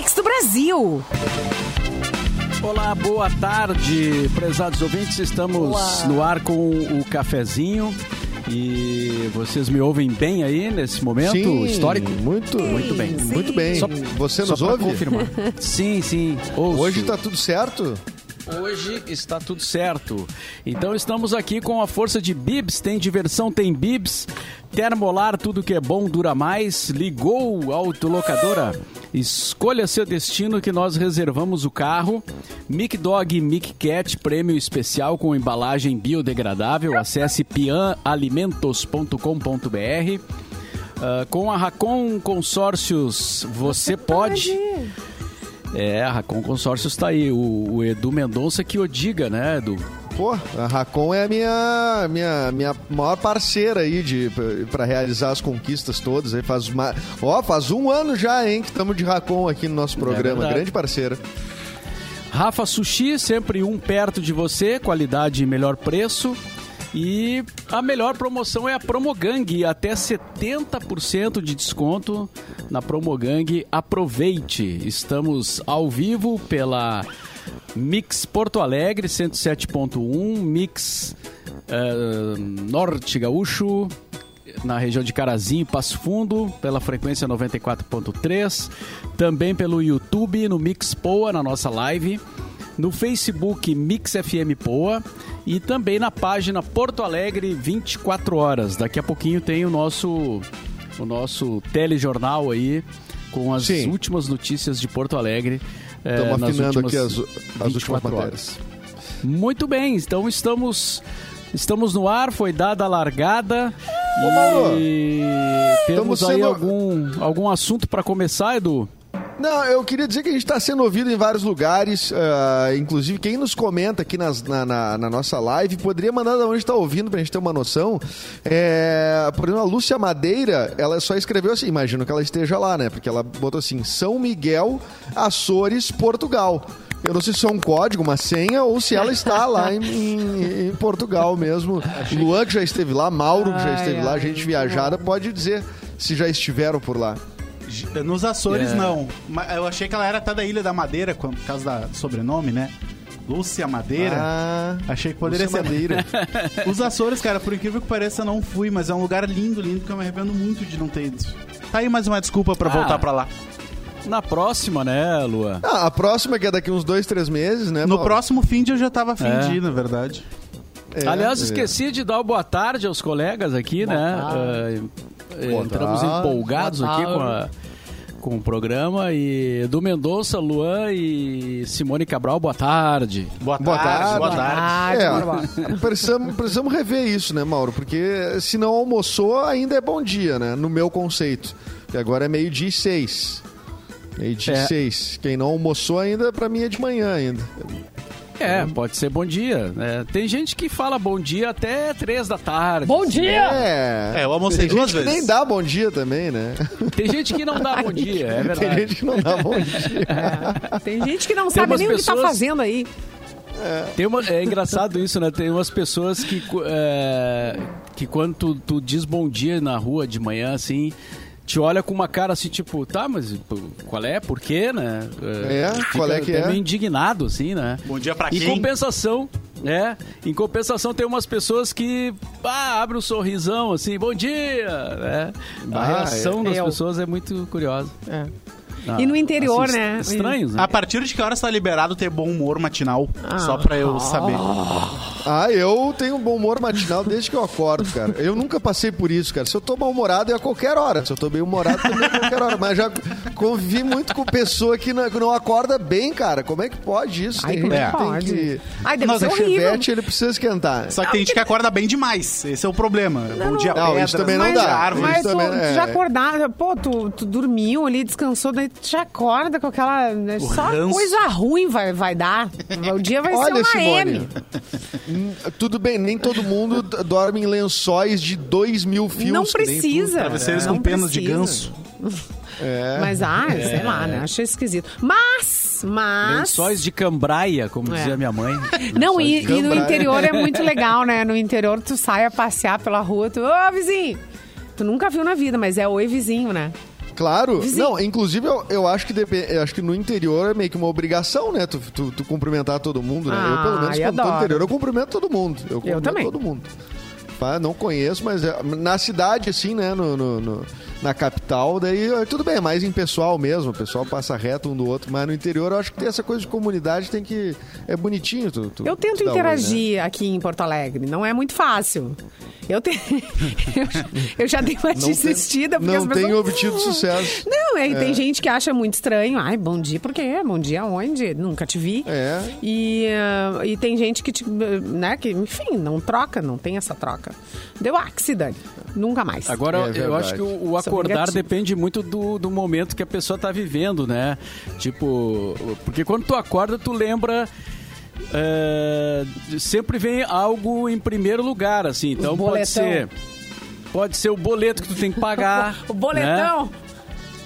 Mix do Brasil. Olá, boa tarde, prezados ouvintes. Estamos Olá. no ar com o cafezinho. E vocês me ouvem bem aí nesse momento Sim, histórico? Muito, Muito bem. Sim. muito bem. Só- Você Só nos pra ouve? confirmar. sim, sim. ouço. Hoje tá tudo certo? Hoje está tudo certo. Então estamos aqui com a força de Bibs. Tem diversão, tem Bibs. Termolar, tudo que é bom dura mais. Ligou autolocadora. Escolha seu destino que nós reservamos o carro. Mic Dog e Mic Cat, prêmio especial com embalagem biodegradável. Acesse pianalimentos.com.br. Ah, com a Racon Consórcios, você pode. É, a Racon Consórcios tá aí. O, o Edu Mendonça que o diga, né, Edu? Pô, a Racon é a minha, minha, minha maior parceira aí de, pra realizar as conquistas todas. Aí faz, uma, ó, faz um ano já, hein, que estamos de Racon aqui no nosso programa. verdade. Grande parceira. Rafa Sushi, sempre um perto de você, qualidade e melhor preço. E a melhor promoção é a Promogang, até 70% de desconto na Promogang. Aproveite! Estamos ao vivo pela Mix Porto Alegre 107.1, Mix eh, Norte Gaúcho, na região de Carazinho, Passo Fundo, pela frequência 94.3, também pelo YouTube, no Mix Poa, na nossa live, no Facebook Mix FM Poa e também na página Porto Alegre 24 horas. Daqui a pouquinho tem o nosso o nosso telejornal aí com as Sim. últimas notícias de Porto Alegre. eh, Estamos nas afinando últimas aqui as, as últimas 24 matérias. muito bem, então estamos estamos no ar, foi dada a largada e temos estamos aí sendo- algum, algum assunto para começar, Edu? Não, eu queria dizer que a gente está sendo ouvido em vários lugares. ah, inclusive, quem nos comenta aqui nas- na, na- na nossa live poderia mandar de onde está ouvindo para a gente ter uma noção. É, por exemplo, a Lúcia Madeira, ela só escreveu assim, imagino que ela esteja lá, né? Porque ela botou assim: São Miguel, Açores, Portugal. Eu não sei se é um código, uma senha, ou se ela está lá em, em- em Portugal mesmo. Luan, que já esteve lá, Mauro, que já Ai, esteve lá, ai, gente viajada, pode dizer se já estiveram por lá. Nos Açores, É. não. Eu achei que ela era até da Ilha da Madeira, por causa da do sobrenome, né? Lúcia Madeira. Ah, Achei que poderia Lúcia ser. Madeira. Os Açores, cara, por incrível que pareça, não fui, mas é um lugar lindo, lindo, que eu me arrependo muito de não ter ido. Tá aí mais uma desculpa pra Ah. voltar pra lá. Na próxima, né, Lua? Ah, a próxima que é daqui uns dois, três meses, né? No Mauro? próximo fim de eu já tava afim É. de ir, na verdade. É, Aliás, é. esqueci de dar boa tarde aos colegas aqui, né? Boa entramos tarde. empolgados Boa aqui tarde. com, a- com o programa e Edu Mendonça, Luan e Simone Cabral, boa tarde. Boa, Boa tarde, tarde. boa tarde. Ah, É, bora, bora. precisamos, precisamos rever isso, né, Mauro? Porque se não almoçou, ainda é bom dia, né? No meu conceito. Que agora é meio-dia e seis. Meio-dia É. e seis. Quem não almoçou ainda, pra mim é de manhã ainda. É, pode ser bom dia. né? Tem gente que fala bom dia até três da tarde. Bom dia! É. É, eu almocei Tem duas gente que vezes. nem dá bom dia também, né? Tem gente que não dá bom dia, é Tem verdade. gente que não dá bom dia. Tem gente que não sabe umas nem o que tá pessoas- fazendo aí. Tem uma, é engraçado isso, né? Tem umas pessoas que, é, que quando tu, tu diz bom dia na rua de manhã, assim, te olha com uma cara assim, tipo, tá, mas qual é? Por quê, né? É, qual é que é? meio indignado, assim, né? Bom dia pra Em quem? compensação, é, em compensação tem umas pessoas que ah, abre um sorrisão, assim, bom dia, né? A Ah, reação é. das Eu. pessoas é muito curiosa. É. Ah, E no interior, assim, né? Estranhos, né? A partir de que hora está liberado ter bom humor matinal? Ah. Só pra eu saber. Ah, eu tenho bom humor matinal desde que eu acordo, cara. Eu nunca passei por isso, cara. Se eu tô mal-humorado é a qualquer hora. Se eu tô bem humorado também é a qualquer hora. Mas já convivi muito com pessoa que não, que não acorda bem, cara. Como é que pode isso? Ai, Tem gente é que tem pode? que... Ai, deve Nossa, ser horrível. chevette, ele precisa esquentar. Só que tem gente que acorda bem demais. Esse é o problema. bom dia, não, pedra. isso também não dá. Árvore. Mas tu, também tu é- já acordava, pô, tu, tu dormiu ali, descansou, daí tu já acorda com aquela. né, Só ranço. coisa ruim vai, vai dar. O dia vai Olha, ser uma Simone, M. hum, tudo bem, nem todo mundo dorme em lençóis de dois mil fios. Não precisa. Travesseiros com penas de ganso. É. Mas, ah, sei lá, né? Achei esquisito. Mas, mas... Lençóis de cambraia, como É. dizia minha mãe. Não, e, e no interior é muito legal, né? No interior tu sai a passear pela rua, tu, ô vizinho! Tu nunca viu na vida, mas é oi vizinho, né? Claro. Vizinho. Não, inclusive eu, eu acho que depe- eu acho que no interior é meio que uma obrigação, né? Tu, tu, tu cumprimentar todo mundo, né? eu, pelo Ah, menos, eu quando tô no interior, eu cumprimento todo mundo. Eu cumprimento também. todo mundo. Não conheço, mas é, na cidade, assim, né? No, no- no- na capital, daí é, tudo bem, é mais em pessoal mesmo. O pessoal passa reto um do outro. Mas no interior, eu acho que tem essa coisa de comunidade, tem que. É bonitinho. Tu, tu- Eu tento tu né? interagir aqui em Porto Alegre, não é muito fácil. Eu, te... eu, já- dei uma Não tem- desistida. porque não as pessoas... tem obtido sucesso. Não, é, tem gente que acha muito estranho. Ai, bom dia, por quê? Bom dia aonde? Nunca te vi. É. E, ah, e tem gente que, te, né, que, enfim, não troca, não tem essa troca. Deu accident. Nunca mais. Agora, É eu acho que o, o Acordar depende muito do, do momento que a pessoa tá vivendo, né? Tipo, porque quando tu acorda, tu lembra. é, sempre vem algo em primeiro lugar, assim. Então pode ser. Pode ser o boleto que tu tem que pagar. o boletão. né?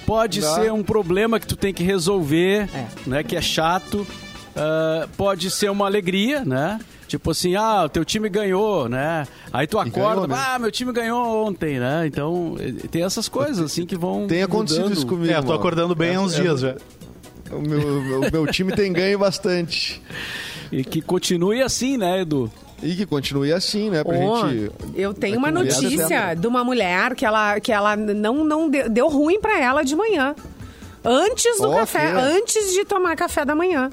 Pode Dá. ser um problema que tu tem que resolver, É. né? Que é chato. Ah, pode ser uma alegria, né? Tipo assim, ah, o teu time ganhou, né? Aí tu acorda, ganhou, né? ah, meu time ganhou ontem, né? Então, tem essas coisas assim que vão Tem acontecido mudando. isso comigo. É, eu tô acordando bem há uns É- dias já. O meu, o meu time tem ganho bastante. E que continue assim, né, Edu? E que continue assim, né? Pra Ô, gente. eu tenho uma notícia de uma mulher que ela, que ela não, não deu, deu ruim pra ela de manhã. Antes do Ó, café, que- antes de tomar café da manhã.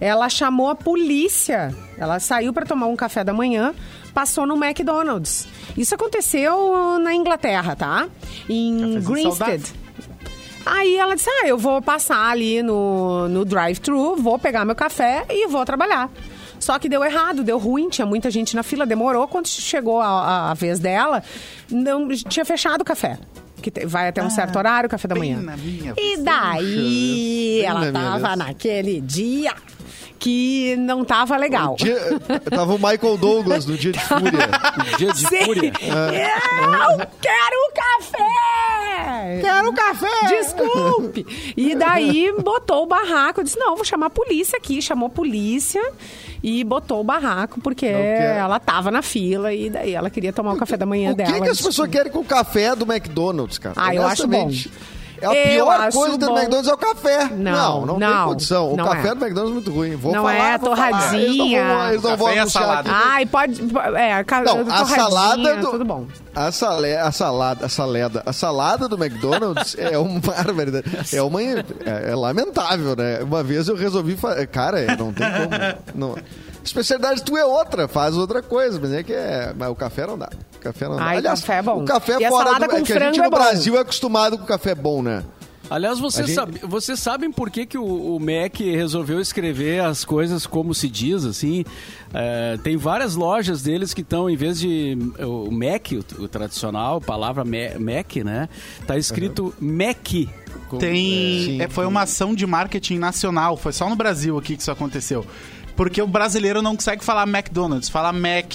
Ela chamou a polícia. Ela saiu pra tomar um café da manhã, passou no McDonald's. Isso aconteceu na Inglaterra, tá? Em saudável. Aí ela disse: Ah, eu vou passar ali no, no drive-thru, vou pegar meu café e vou trabalhar. Só que deu errado, deu ruim, tinha muita gente na fila, demorou. Quando chegou a, a- a vez dela, não tinha fechado o café. Que vai até um certo horário, café da Ah, manhã. E daí ela tava naquele dia que não tava legal. Dia- tava o Michael Douglas no dia de fúria. Dia de Sim. fúria. Eu quero café! Quero café! Desculpe! E daí botou o barraco. Eu disse: não, vou chamar a polícia aqui. Chamou a polícia e botou o barraco, porque ela tava na fila e daí ela queria tomar o café da manhã o que, dela. que as pessoas querem com o café do McDonald's, cara? Ah, eu acho bom. É a Eu pior coisa do. McDonald's é o café. Não, não, tem não, condição. O não café é. do McDonald's é muito ruim. Vou Não falar, é, vou falar. Eles não torradinha. vão, eles não vão e anunciar salada. aqui. Ai, pode. É, a, ca- Não, a torradinha, salada do Tudo bom. A, sale, a salada, a salada, a salada do McDonald's é uma barbaridade. É uma é, é lamentável, né? Uma vez eu resolvi, fa- cara, não tem como. Não. Especialidade tu é outra, faz outra coisa, mas é que é, mas o café não dá. O café não dá. Ai, café é bom. O café E fora do, com é que a gente é no. Brasil é acostumado com café bom, né? Aliás, vocês, gente- sabe- vocês sabem por que, que o, o Mac resolveu escrever as coisas como se diz, assim? É, tem várias lojas deles que estão, em vez de o Mac, o, o tradicional, palavra Ma- Mac, né? Tá escrito Mac. com- Tem. sim. é, foi uma ação de marketing nacional. Foi só no Brasil aqui que isso aconteceu. Porque o brasileiro não consegue falar McDonald's, fala Mac,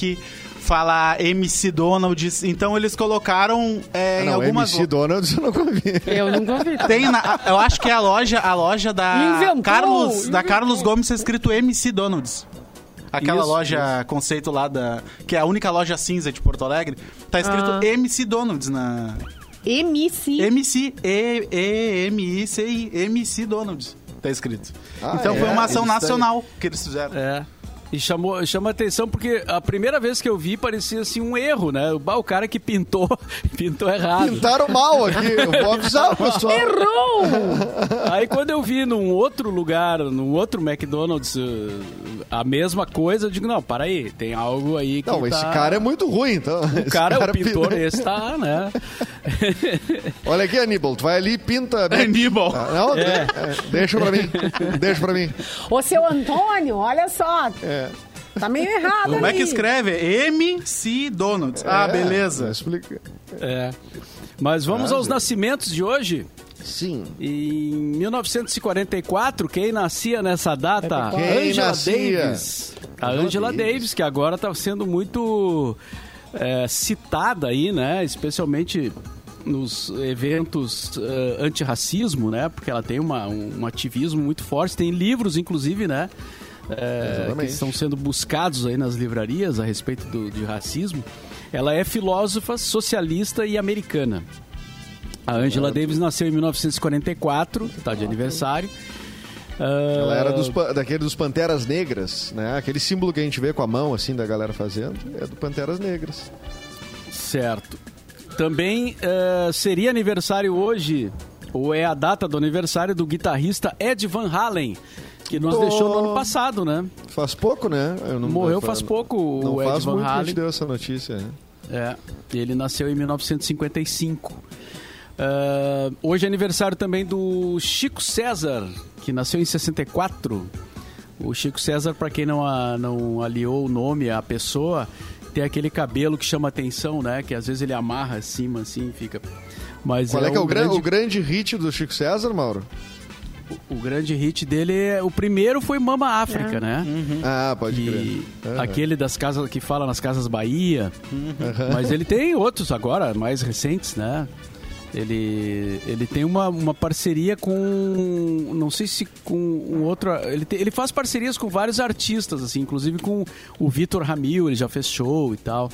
fala MC Donald's. Então eles colocaram é, Ah, em não, algumas. MC Donald's eu não comi. Eu nunca ouvi. Tem na- eu acho que é a loja, a loja da Inventou, Carlos, da inventou. Carlos Gomes tá escrito MC Donald's. Aquela Isso, loja conceito lá da. Que é a única loja cinza de Porto Alegre. Tá escrito Ah. MC Donald's na. MC. MC, E-E-M-I-C-I, MC Donald's, tá escrito. Ah, então foi é? uma ação Eles têm- nacional que eles fizeram. É. E chamou, chama atenção porque a primeira vez que eu vi parecia assim um erro, né? O, cara que pintou, pintou errado. Pintaram mal aqui. Eu vou avisar o pessoal. Errou! Aí quando eu vi num outro lugar, num outro McDonald's, eh, a mesma coisa, eu digo, não, para aí, tem algo aí que Não, tá... esse cara é muito ruim, então. O cara, o pintor, esse tá, né? Olha aqui, Aníbal, tu vai ali e pinta. Aníbal. Ah, Não, É. é, deixa pra mim. Deixa pra mim. Ô, seu Antônio, olha só. É. Tá meio errado Como é que escreve? MC Donald's. Ah, É, beleza. Explica. É. Mas vamos Ah, aos Deus. nascimentos de hoje. Sim. Em 1944, quem nascia nessa data? Quem Angela nascia? Davis. A Angela Davis, que agora está sendo muito é, citada aí, né? Especialmente nos eventos eh, antirracismo, né? Porque ela tem uma, um, um ativismo muito forte. Tem livros, inclusive, né? Eh, que estão sendo buscados aí nas livrarias a respeito do, de racismo. Ela é filósofa, socialista e americana. A Angela Davis nasceu em 1944, tá de aniversário. Ah, Ela era dos, pa- daquele dos Panteras Negras, né? Aquele símbolo que a gente vê com a mão, assim, da galera fazendo, é do Panteras Negras. Certo. Também eh, seria aniversário hoje, ou é a data do aniversário do guitarrista Ed Van Halen, que nos Pô. deixou no ano passado, né? Faz pouco, né? Não- Morreu fa- faz pouco o Não Ed faz Van muito que a gente deu essa notícia, né? É, ele nasceu em 1955. Ah, hoje é aniversário também do Chico César, que nasceu em 64. O Chico César, para quem não, a- não aliou o nome à pessoa, tem aquele cabelo que chama atenção, né? Que às vezes ele amarra acima, assim, fica... Mas Qual é, que é o, gran- grande, o grande hit do Chico César, Mauro? O grande hit dele, é, o primeiro foi Mama África, né? Ah, pode E crer. Aham. aquele das casas que fala nas casas Bahia. Aham. Mas ele tem outros agora, mais recentes, né? Ele, ele tem uma, uma parceria com. Não sei se com um outro. Ele, tem- ele faz parcerias com vários artistas, assim, inclusive com o Vitor Ramil, ele já fez show e tal.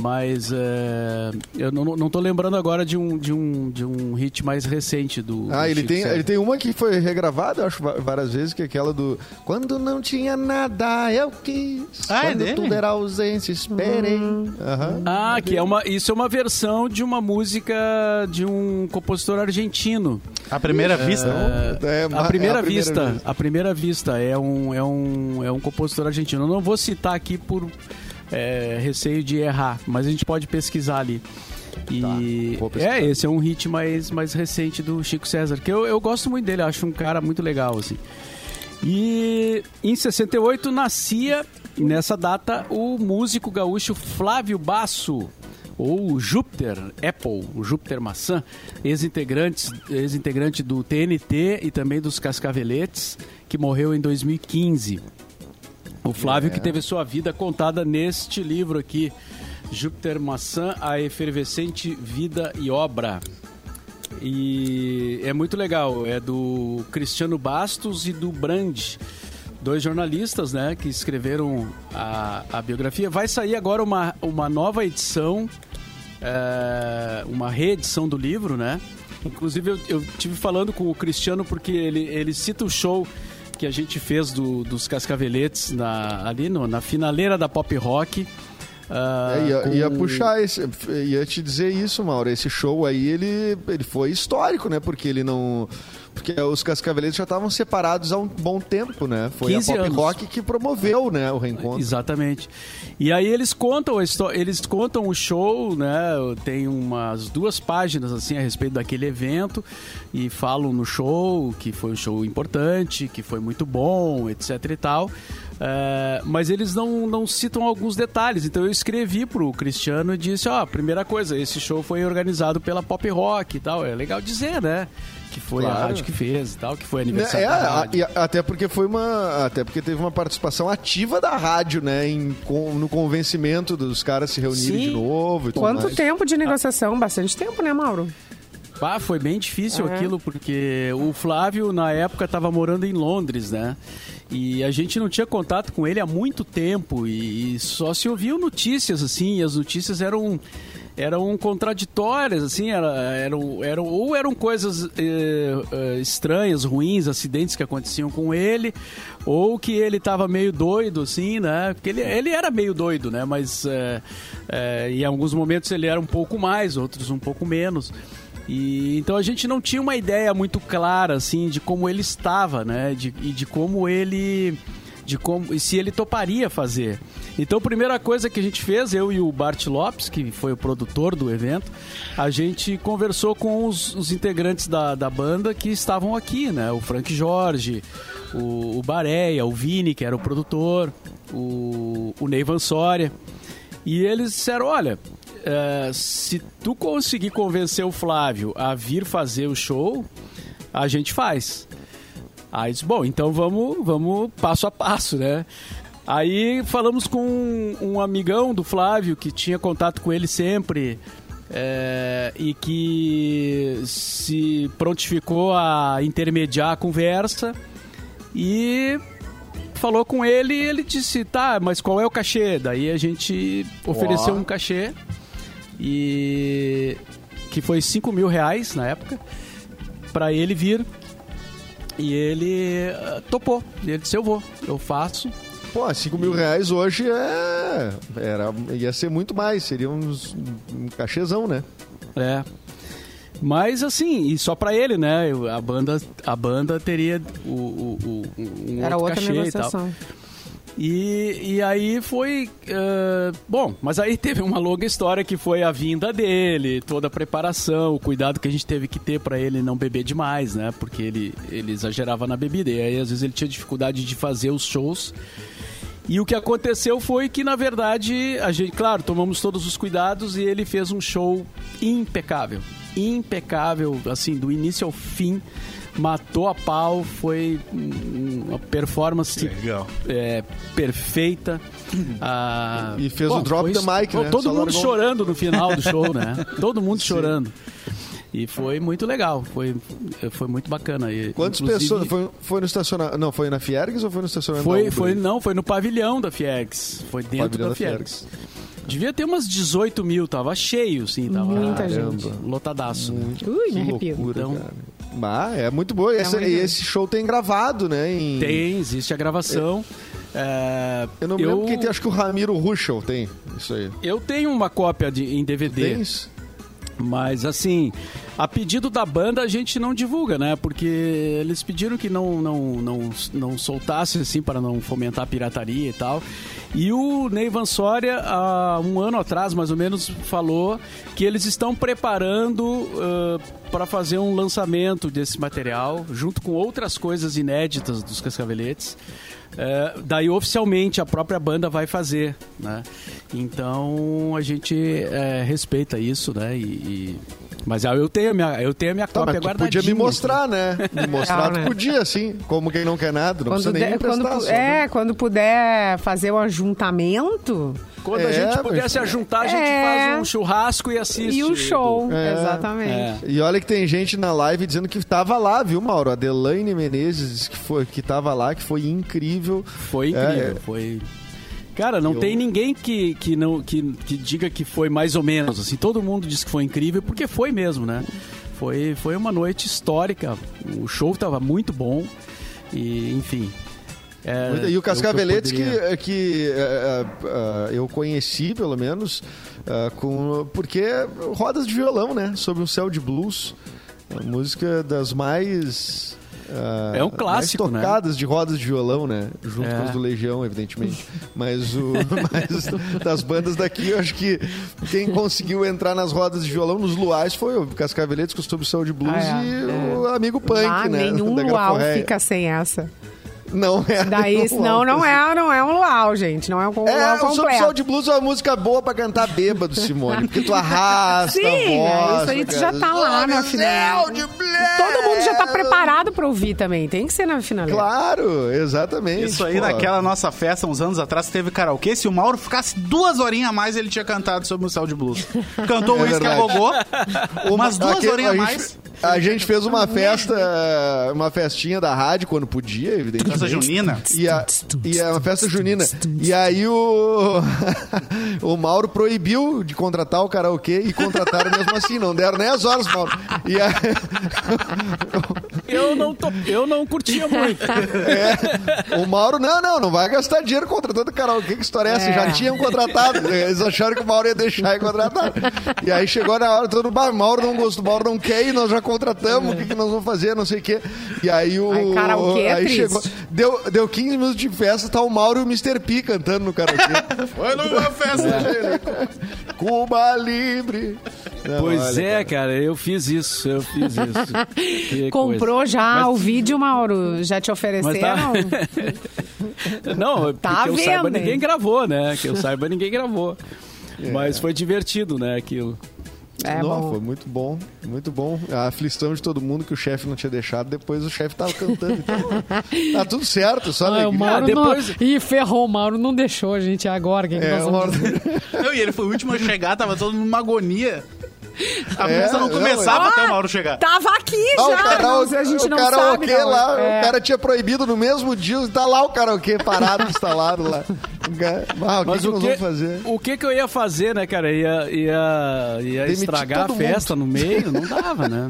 Mas é, eu não, não tô lembrando agora de um, de um, de um hit mais recente do. Ah, do ele Chico tem, César. ele tem uma que foi regravada, acho, várias vezes, que é aquela do Quando não tinha nada, eu quis. Ah, é Quando dele? tudo era ausência, esperei. Aham. Ah, que é uma, isso é uma versão de uma música de um compositor argentino. À primeira vista. É, a primeira é a vista, primeira vez. a primeira vista é um, é um, é um compositor argentino. Eu não vou citar aqui por é, receio de errar, mas a gente pode pesquisar ali. E pesquisar. é, esse é um hit mais, mais recente do Chico César, que eu, eu gosto muito dele, acho um cara muito legal, assim. E em 68 nascia, nessa data, o músico gaúcho Flávio Basso, ou Júpiter Apple, o Júpiter Maçã, ex-integrante ex -integrante do TNT e também dos Cascaveletes, que morreu em 2015. O Flávio É. que teve sua vida contada neste livro aqui, Júpiter Maçã, a efervescente vida e obra. E é muito legal, é do Cristiano Bastos e do Brand, dois jornalistas, né, que escreveram a, a biografia. Vai sair agora uma, uma nova edição, é, uma reedição do livro, né? Inclusive eu, eu tive falando com o Cristiano porque ele, ele cita o show que a gente fez do- dos Cascaveletes na, ali no- na finaleira da Pop Rock. ah, É, ia, com- ia puxar esse, ia te dizer isso, Mauro. Esse show aí, ele, ele foi histórico, né? Porque ele não. Porque os Cascaveletes já estavam separados há um bom tempo, né? Foi a 15 Pop anos. Rock que promoveu, né, o reencontro. Exatamente. E aí eles contam a histó- eles contam o show, né? Tem umas duas páginas assim a respeito daquele evento e falam no show que foi um show importante, que foi muito bom, etc e tal. É, mas eles não, não citam alguns detalhes. Então eu escrevi pro Cristiano e disse, ó, primeira coisa, esse show foi organizado pela Pop Rock e tal. É legal dizer, né? Que foi a Claro. rádio que fez e tal, que foi Né, aniversário é, da a- e a- até porque foi uma. Até porque teve uma participação ativa da rádio, né? Em, com- no convencimento dos caras se reunirem Sim. de novo e tudo Quanto mais. tempo de negociação? Bastante tempo, né, Mauro? Ah, foi bem difícil É. aquilo, porque o Flávio, na época, estava morando em Londres, né? E a gente não tinha contato com ele há muito tempo e, e só se ouviam notícias, assim, e as notícias eram eram contraditórias, assim, era, eram, eram, ou eram coisas eh, eh, estranhas, ruins, acidentes que aconteciam com ele, ou que ele estava meio doido, assim, né? Porque ele, ele era meio doido, né? Mas eh, eh, em alguns momentos ele era um pouco mais, outros um pouco menos. E, então a gente não tinha uma ideia muito clara assim de como ele estava, né? De, e de como ele de como se ele toparia fazer. Então primeira coisa que a gente fez, eu e o Bart Lopes, que foi o produtor do evento, a gente conversou com os, os integrantes da, da banda que estavam aqui, né? O Frank Jorge, o, o Bareia, o Vini, que era o produtor, o, o Ney Van Soria. E eles disseram, olha, é, se tu conseguir convencer o Flávio a vir fazer o show, a gente faz. Aí disse, bom, então vamos, vamos passo a passo, né? Aí falamos com um, um amigão do Flávio que tinha contato com ele sempre é, e que se prontificou a intermediar a conversa e falou com ele e ele disse, tá, mas qual é o cachê? Daí a gente ofereceu Ó. um cachê e que foi 5 mil reais na época, pra ele vir. E ele ah, topou. Ele disse, eu vou, eu faço. Pô, 5 mil reais hoje é. Era, ia ser muito mais, seria uns, um cachezão, né? É. Mas assim, e só pra ele, né? A banda, a banda teria o, o, o- um Era outro outra cachê e tal. negociação. E, e aí foi. eh, bom, mas aí teve uma longa história que foi a vinda dele, toda a preparação, o cuidado que a gente teve que ter pra ele não beber demais, né? Porque ele, ele exagerava na bebida. E aí às vezes ele tinha dificuldade de fazer os shows. E o que aconteceu foi que, na verdade, a gente, claro, tomamos todos os cuidados e ele fez um show impecável. Impecável, assim, do início ao fim. Matou a pau, foi um- uma performance Legal. é, perfeita. Ah, E fez o drop isso. mic, né? Todo Só mundo largou- chorando no final do show, né? Todo mundo chorando. E foi muito legal, foi, foi muito bacana. E, Quantas inclusive, pessoas. Foi, foi no estacionamento. Não, foi na Fiergs ou foi no estacionamento? Foi, foi, não, foi no pavilhão da Fiex. Foi dentro da, da Fiex. Devia ter umas 18 mil, tava cheio, sim. Tava Muita Caramba. gente. lotadaço. né? Ui, Que me arrepio. loucura, Então- cara. Ah, é muito boa. Esse, muito e bom. esse show tem gravado, né? em- Tem, existe a gravação. É, Eu não me lembro quem tem, acho que o Ramiro Ruschel tem isso aí. eu tenho uma cópia de, em DVD. Tens? Mas assim, a pedido da banda a gente não divulga, né? Porque eles pediram que não, não, não, não soltasse assim para não fomentar a pirataria e tal. E o Ney Vansória, há um ano atrás, mais ou menos, falou que eles estão preparando para fazer um lançamento desse material, junto com outras coisas inéditas dos Cascaveletes. É, daí oficialmente a própria banda vai fazer, né? Então a gente é, respeita isso, né? E, e- mas eu tenho a minha, eu tenho a minha Tá, cópia guardadinha. podia me mostrar, né? Me mostrar, tu né? podia, sim. Como quem não quer nada, não Quando, precisa nem der- quando, só, é, né? quando puder fazer o ajuntamento Quando a É, gente mas- puder se juntar, a gente É. faz um churrasco e assiste. e o show. É. Exatamente. É. E olha que tem gente na live dizendo que tava lá, viu, Mauro? A Delaine Menezes disse que, foi, que tava lá, que foi incrível. Foi incrível, É, foi. Cara, não Eu- tem ninguém que, que, não, que, que diga que foi mais ou menos. Assim, todo mundo diz que foi incrível, porque foi mesmo, né? Foi, foi uma noite histórica. O show estava muito bom. E, enfim. É, e o Cascaveletes que, poderia- que é, é, é, eu conheci, pelo menos, é, com, porque rodas de violão, né? Sob um céu de blues. A música das mais. é, É um clássico, mais né? tocadas de rodas de violão, né? Junto É. com as do Legião, evidentemente. Mas, o, mas das bandas daqui, eu acho que quem conseguiu entrar nas rodas de violão, nos luais, foi o Cascaveletes com Sob o Céu de Blues Ah, é. e o amigo Punk, Ah, né? nenhum da luau fica sem essa. Não é. Daí, senão não é, não é um luau, gente. Não é um luau É, o Sob o completo. de Blues é uma música boa pra cantar bêbado, Simone. Porque tu arrasta Sim, a né? voz. Isso aí tu cara. já tá lá na o final. de Blues. Todo mundo já tá preparado pra ouvir também. Tem que ser na finaleira. Claro, exatamente. Isso aí, pô. naquela nossa festa, uns anos atrás, teve karaokê. Se o Mauro ficasse duas horinhas a mais, ele tinha cantado sobre o céu de blues. Cantou É o. Gogô, umas duas Aquele- horinhas a mais. A gente fez uma festa, uma festinha da rádio quando podia, evidentemente. Festa junina. E a, e é uma festa junina. E aí o, o Mauro proibiu de contratar o karaokê e contrataram mesmo assim. Não deram nem as horas, Mauro. E aí, Eu não, tô, eu não curtia muito. é, o Mauro, não, não, não vai gastar dinheiro contratando karaokê. Que história é essa? É. Já tinham contratado. Eles acharam que o Mauro ia deixar e contratar. E aí chegou na hora, todo mundo, Mauro não gostou, Mauro não quer e nós já contratamos. O que, que nós vamos fazer? Não sei o quê. E aí o. Ai, karaokê é aí triste. chegou. Deu, deu 15 minutos de festa, tá o Mauro e o Mr. P cantando no karaokê. Foi numa festa dele. Cuba Libre. Não, Pois olha, é, cara, eu fiz isso, eu fiz isso. Que Comprou coisa. já Mas- o vídeo, Mauro? Já te Mas ofereceram? tá... Não, Tá que eu saiba, hein? ninguém gravou, né? Que eu saiba, ninguém gravou. Mas foi divertido, né, aquilo. É Não, bom. foi muito bom, muito bom. A aflição de todo mundo que o chefe não tinha deixado, depois o chefe tava cantando. Então, tá tudo certo, só Ah, o. Mauro Ah, depois- não... Ih, ferrou, o Mauro não deixou a gente agora. Que que É, nós o vamos Mauro-? Não, e ele foi o último a chegar, tava todo mundo numa agonia. A É, festa não começava é. até o Mauro chegar. Tava aqui Ah, o já, karaokê, não, a gente o não karaokê sabe. não. lá, É. o cara tinha proibido no mesmo dia, tá lá o karaokê parado, instalado lá. Ah, o que, Mas que o que, vamos fazer? o que que eu ia fazer, né, cara? Ia, ia, ia Demitir estragar a festa no meio? Não dava, né?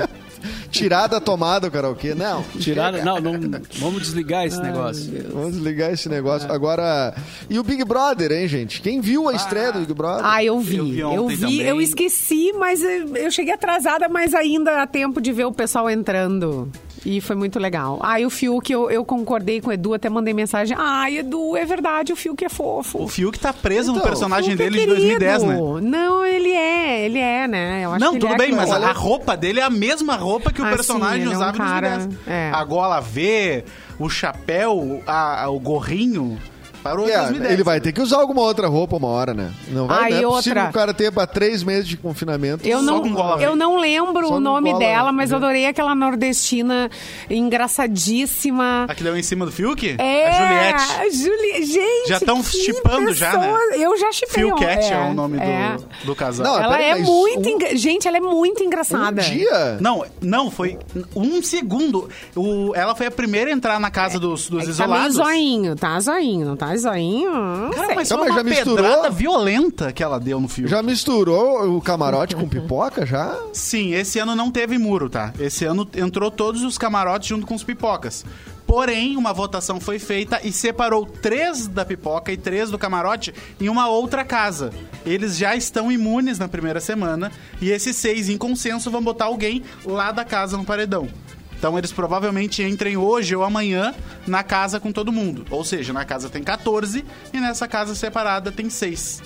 Tirar da tomada o karaokê? Não. Tirar, não, não, vamos desligar esse negócio. Vamos desligar esse negócio. Agora, e o Big Brother, hein, gente? Quem viu a estreia do Big Brother? Ah, eu vi. Eu vi Eu vi, eu esqueci, mas eu eu cheguei atrasada, mas ainda há tempo de ver o pessoal entrando. E foi muito legal. Ah, e o Fiuk, eu, eu concordei com o Edu, até mandei mensagem. Ah, Edu, é verdade, o Fiuk é fofo. O Fiuk tá preso no Então, personagem Fiuk é dele de 2010, né? Não, ele é, ele é, né? Eu acho Não, que ele tudo é bem, mas aquilo. a, roupa dele é a mesma roupa que o Ah, personagem sim, ele é um usava em cara- 2010. é. A gola V, o chapéu, a- a- o gorrinho. Parou em É, 2010. ele vai ter que usar alguma outra roupa uma hora, né? Não vai Ah, não e é possível outra. o cara ter pra três meses de confinamento. Eu Só não, com gola eu V. não lembro Só o nome gola dela, mas eu adorei aquela nordestina engraçadíssima. Aqui deu em cima do Fiuk? É, A Juliette. a Juli... Gente, Já tão que chipando já, né? Eu já chipei. Fiucat é, é, o nome é. do, do casal. Não, Ela é muito... um- engra- Gente, ela é muito Um engraçada. dia? Não, não, foi um segundo. O, ela foi a primeira a entrar na casa dos, dos É que tá meio isolados. zoinho, tá zoinho, não tá zoinho? Não Cara, sei. mas foi mas uma já misturou? pedrada violenta que ela deu no Fiuk. Já misturou o camarote com pipoca já? Sim, esse ano não teve muro, tá? Esse ano entrou todos os camarotes junto com os pipocas. Porém, uma votação foi feita e separou três da pipoca e três do camarote em uma outra casa. Eles já estão imunes na primeira semana e esses seis, em consenso, vão botar alguém lá da casa no paredão. Então eles provavelmente entrem hoje ou amanhã na casa com todo mundo. Ou seja, na casa tem 14 e nessa casa separada tem 6.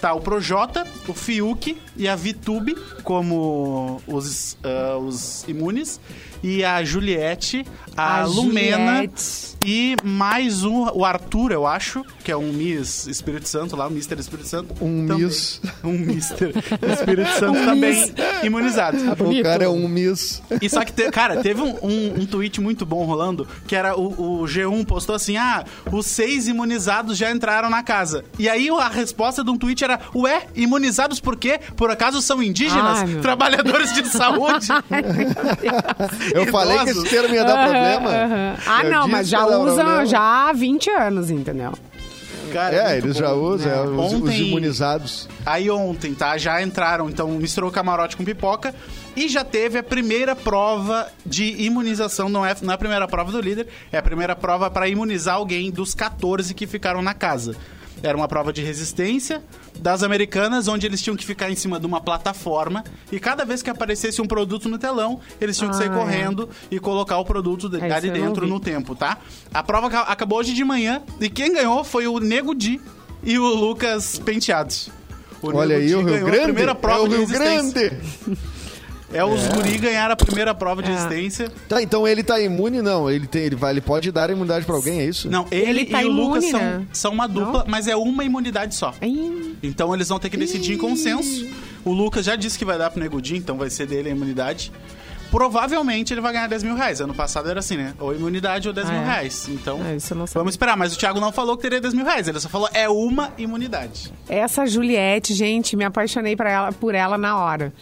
Tá o Projota, o Fiuk e a Vitube como os, ah, os imunes. E a Juliette, a, A Lumena Juliette. e mais um, o Arthur, eu acho, que é um Miss Espírito Santo lá, o Mister Espírito Santo. Um também. Miss. Um Mister Espírito Santo também imunizado. O cara é um miss. E só que, te- cara, teve um, um, um tweet muito bom rolando, que era o, o G1 postou assim, ah, os seis imunizados já entraram na casa. E aí a resposta de um tweet era, ué, imunizados por quê? Por acaso são indígenas? Ai. Trabalhadores de saúde? Eu falei que esse termo ia dar problema. Aham. Ah, Eu não, disse mas que já usam problema. já há 20 anos, entendeu? Cara, É, muito eles bom. já usam, é, os, os Ontem- imunizados. Aí ontem, tá? Já entraram, então misturou camarote com pipoca e já teve a primeira prova de imunização. Não é, não é a primeira prova do líder, é a primeira prova para imunizar alguém dos 14 que ficaram na casa. Era uma prova de resistência das americanas, onde eles tinham que ficar em cima de uma plataforma e cada vez que aparecesse um produto no telão, eles tinham que sair Ah, é. correndo e colocar o produto de- É, ali dentro no tempo, tá? A prova aca- acabou hoje de manhã e quem ganhou foi o Nego Di e o Lucas Penteados. O Olha Nego aí, Di o Rio ganhou a Grande. primeira prova é o Rio. Grande. É os guri ganharam a primeira prova de É. resistência. Tá, então ele tá imune? Não, ele, tem, ele, vai, ele pode dar imunidade pra alguém, é isso? Não, ele, Ele tá e o Lucas são, né? são uma dupla, mas é uma imunidade só. Ih, Então eles vão ter que decidir em consenso. O Lucas já disse que vai dar pro Nego Di, então vai ser dele a imunidade. Provavelmente ele vai ganhar 10 mil reais. Ano passado era assim, né? Ou imunidade ou 10 Ah, mil é? reais. Então, não sabia. vamos esperar. Mas o Thiago não falou que teria 10 mil reais. Ele só falou é uma imunidade. Essa Juliette, gente, me apaixonei por ela, por ela na hora.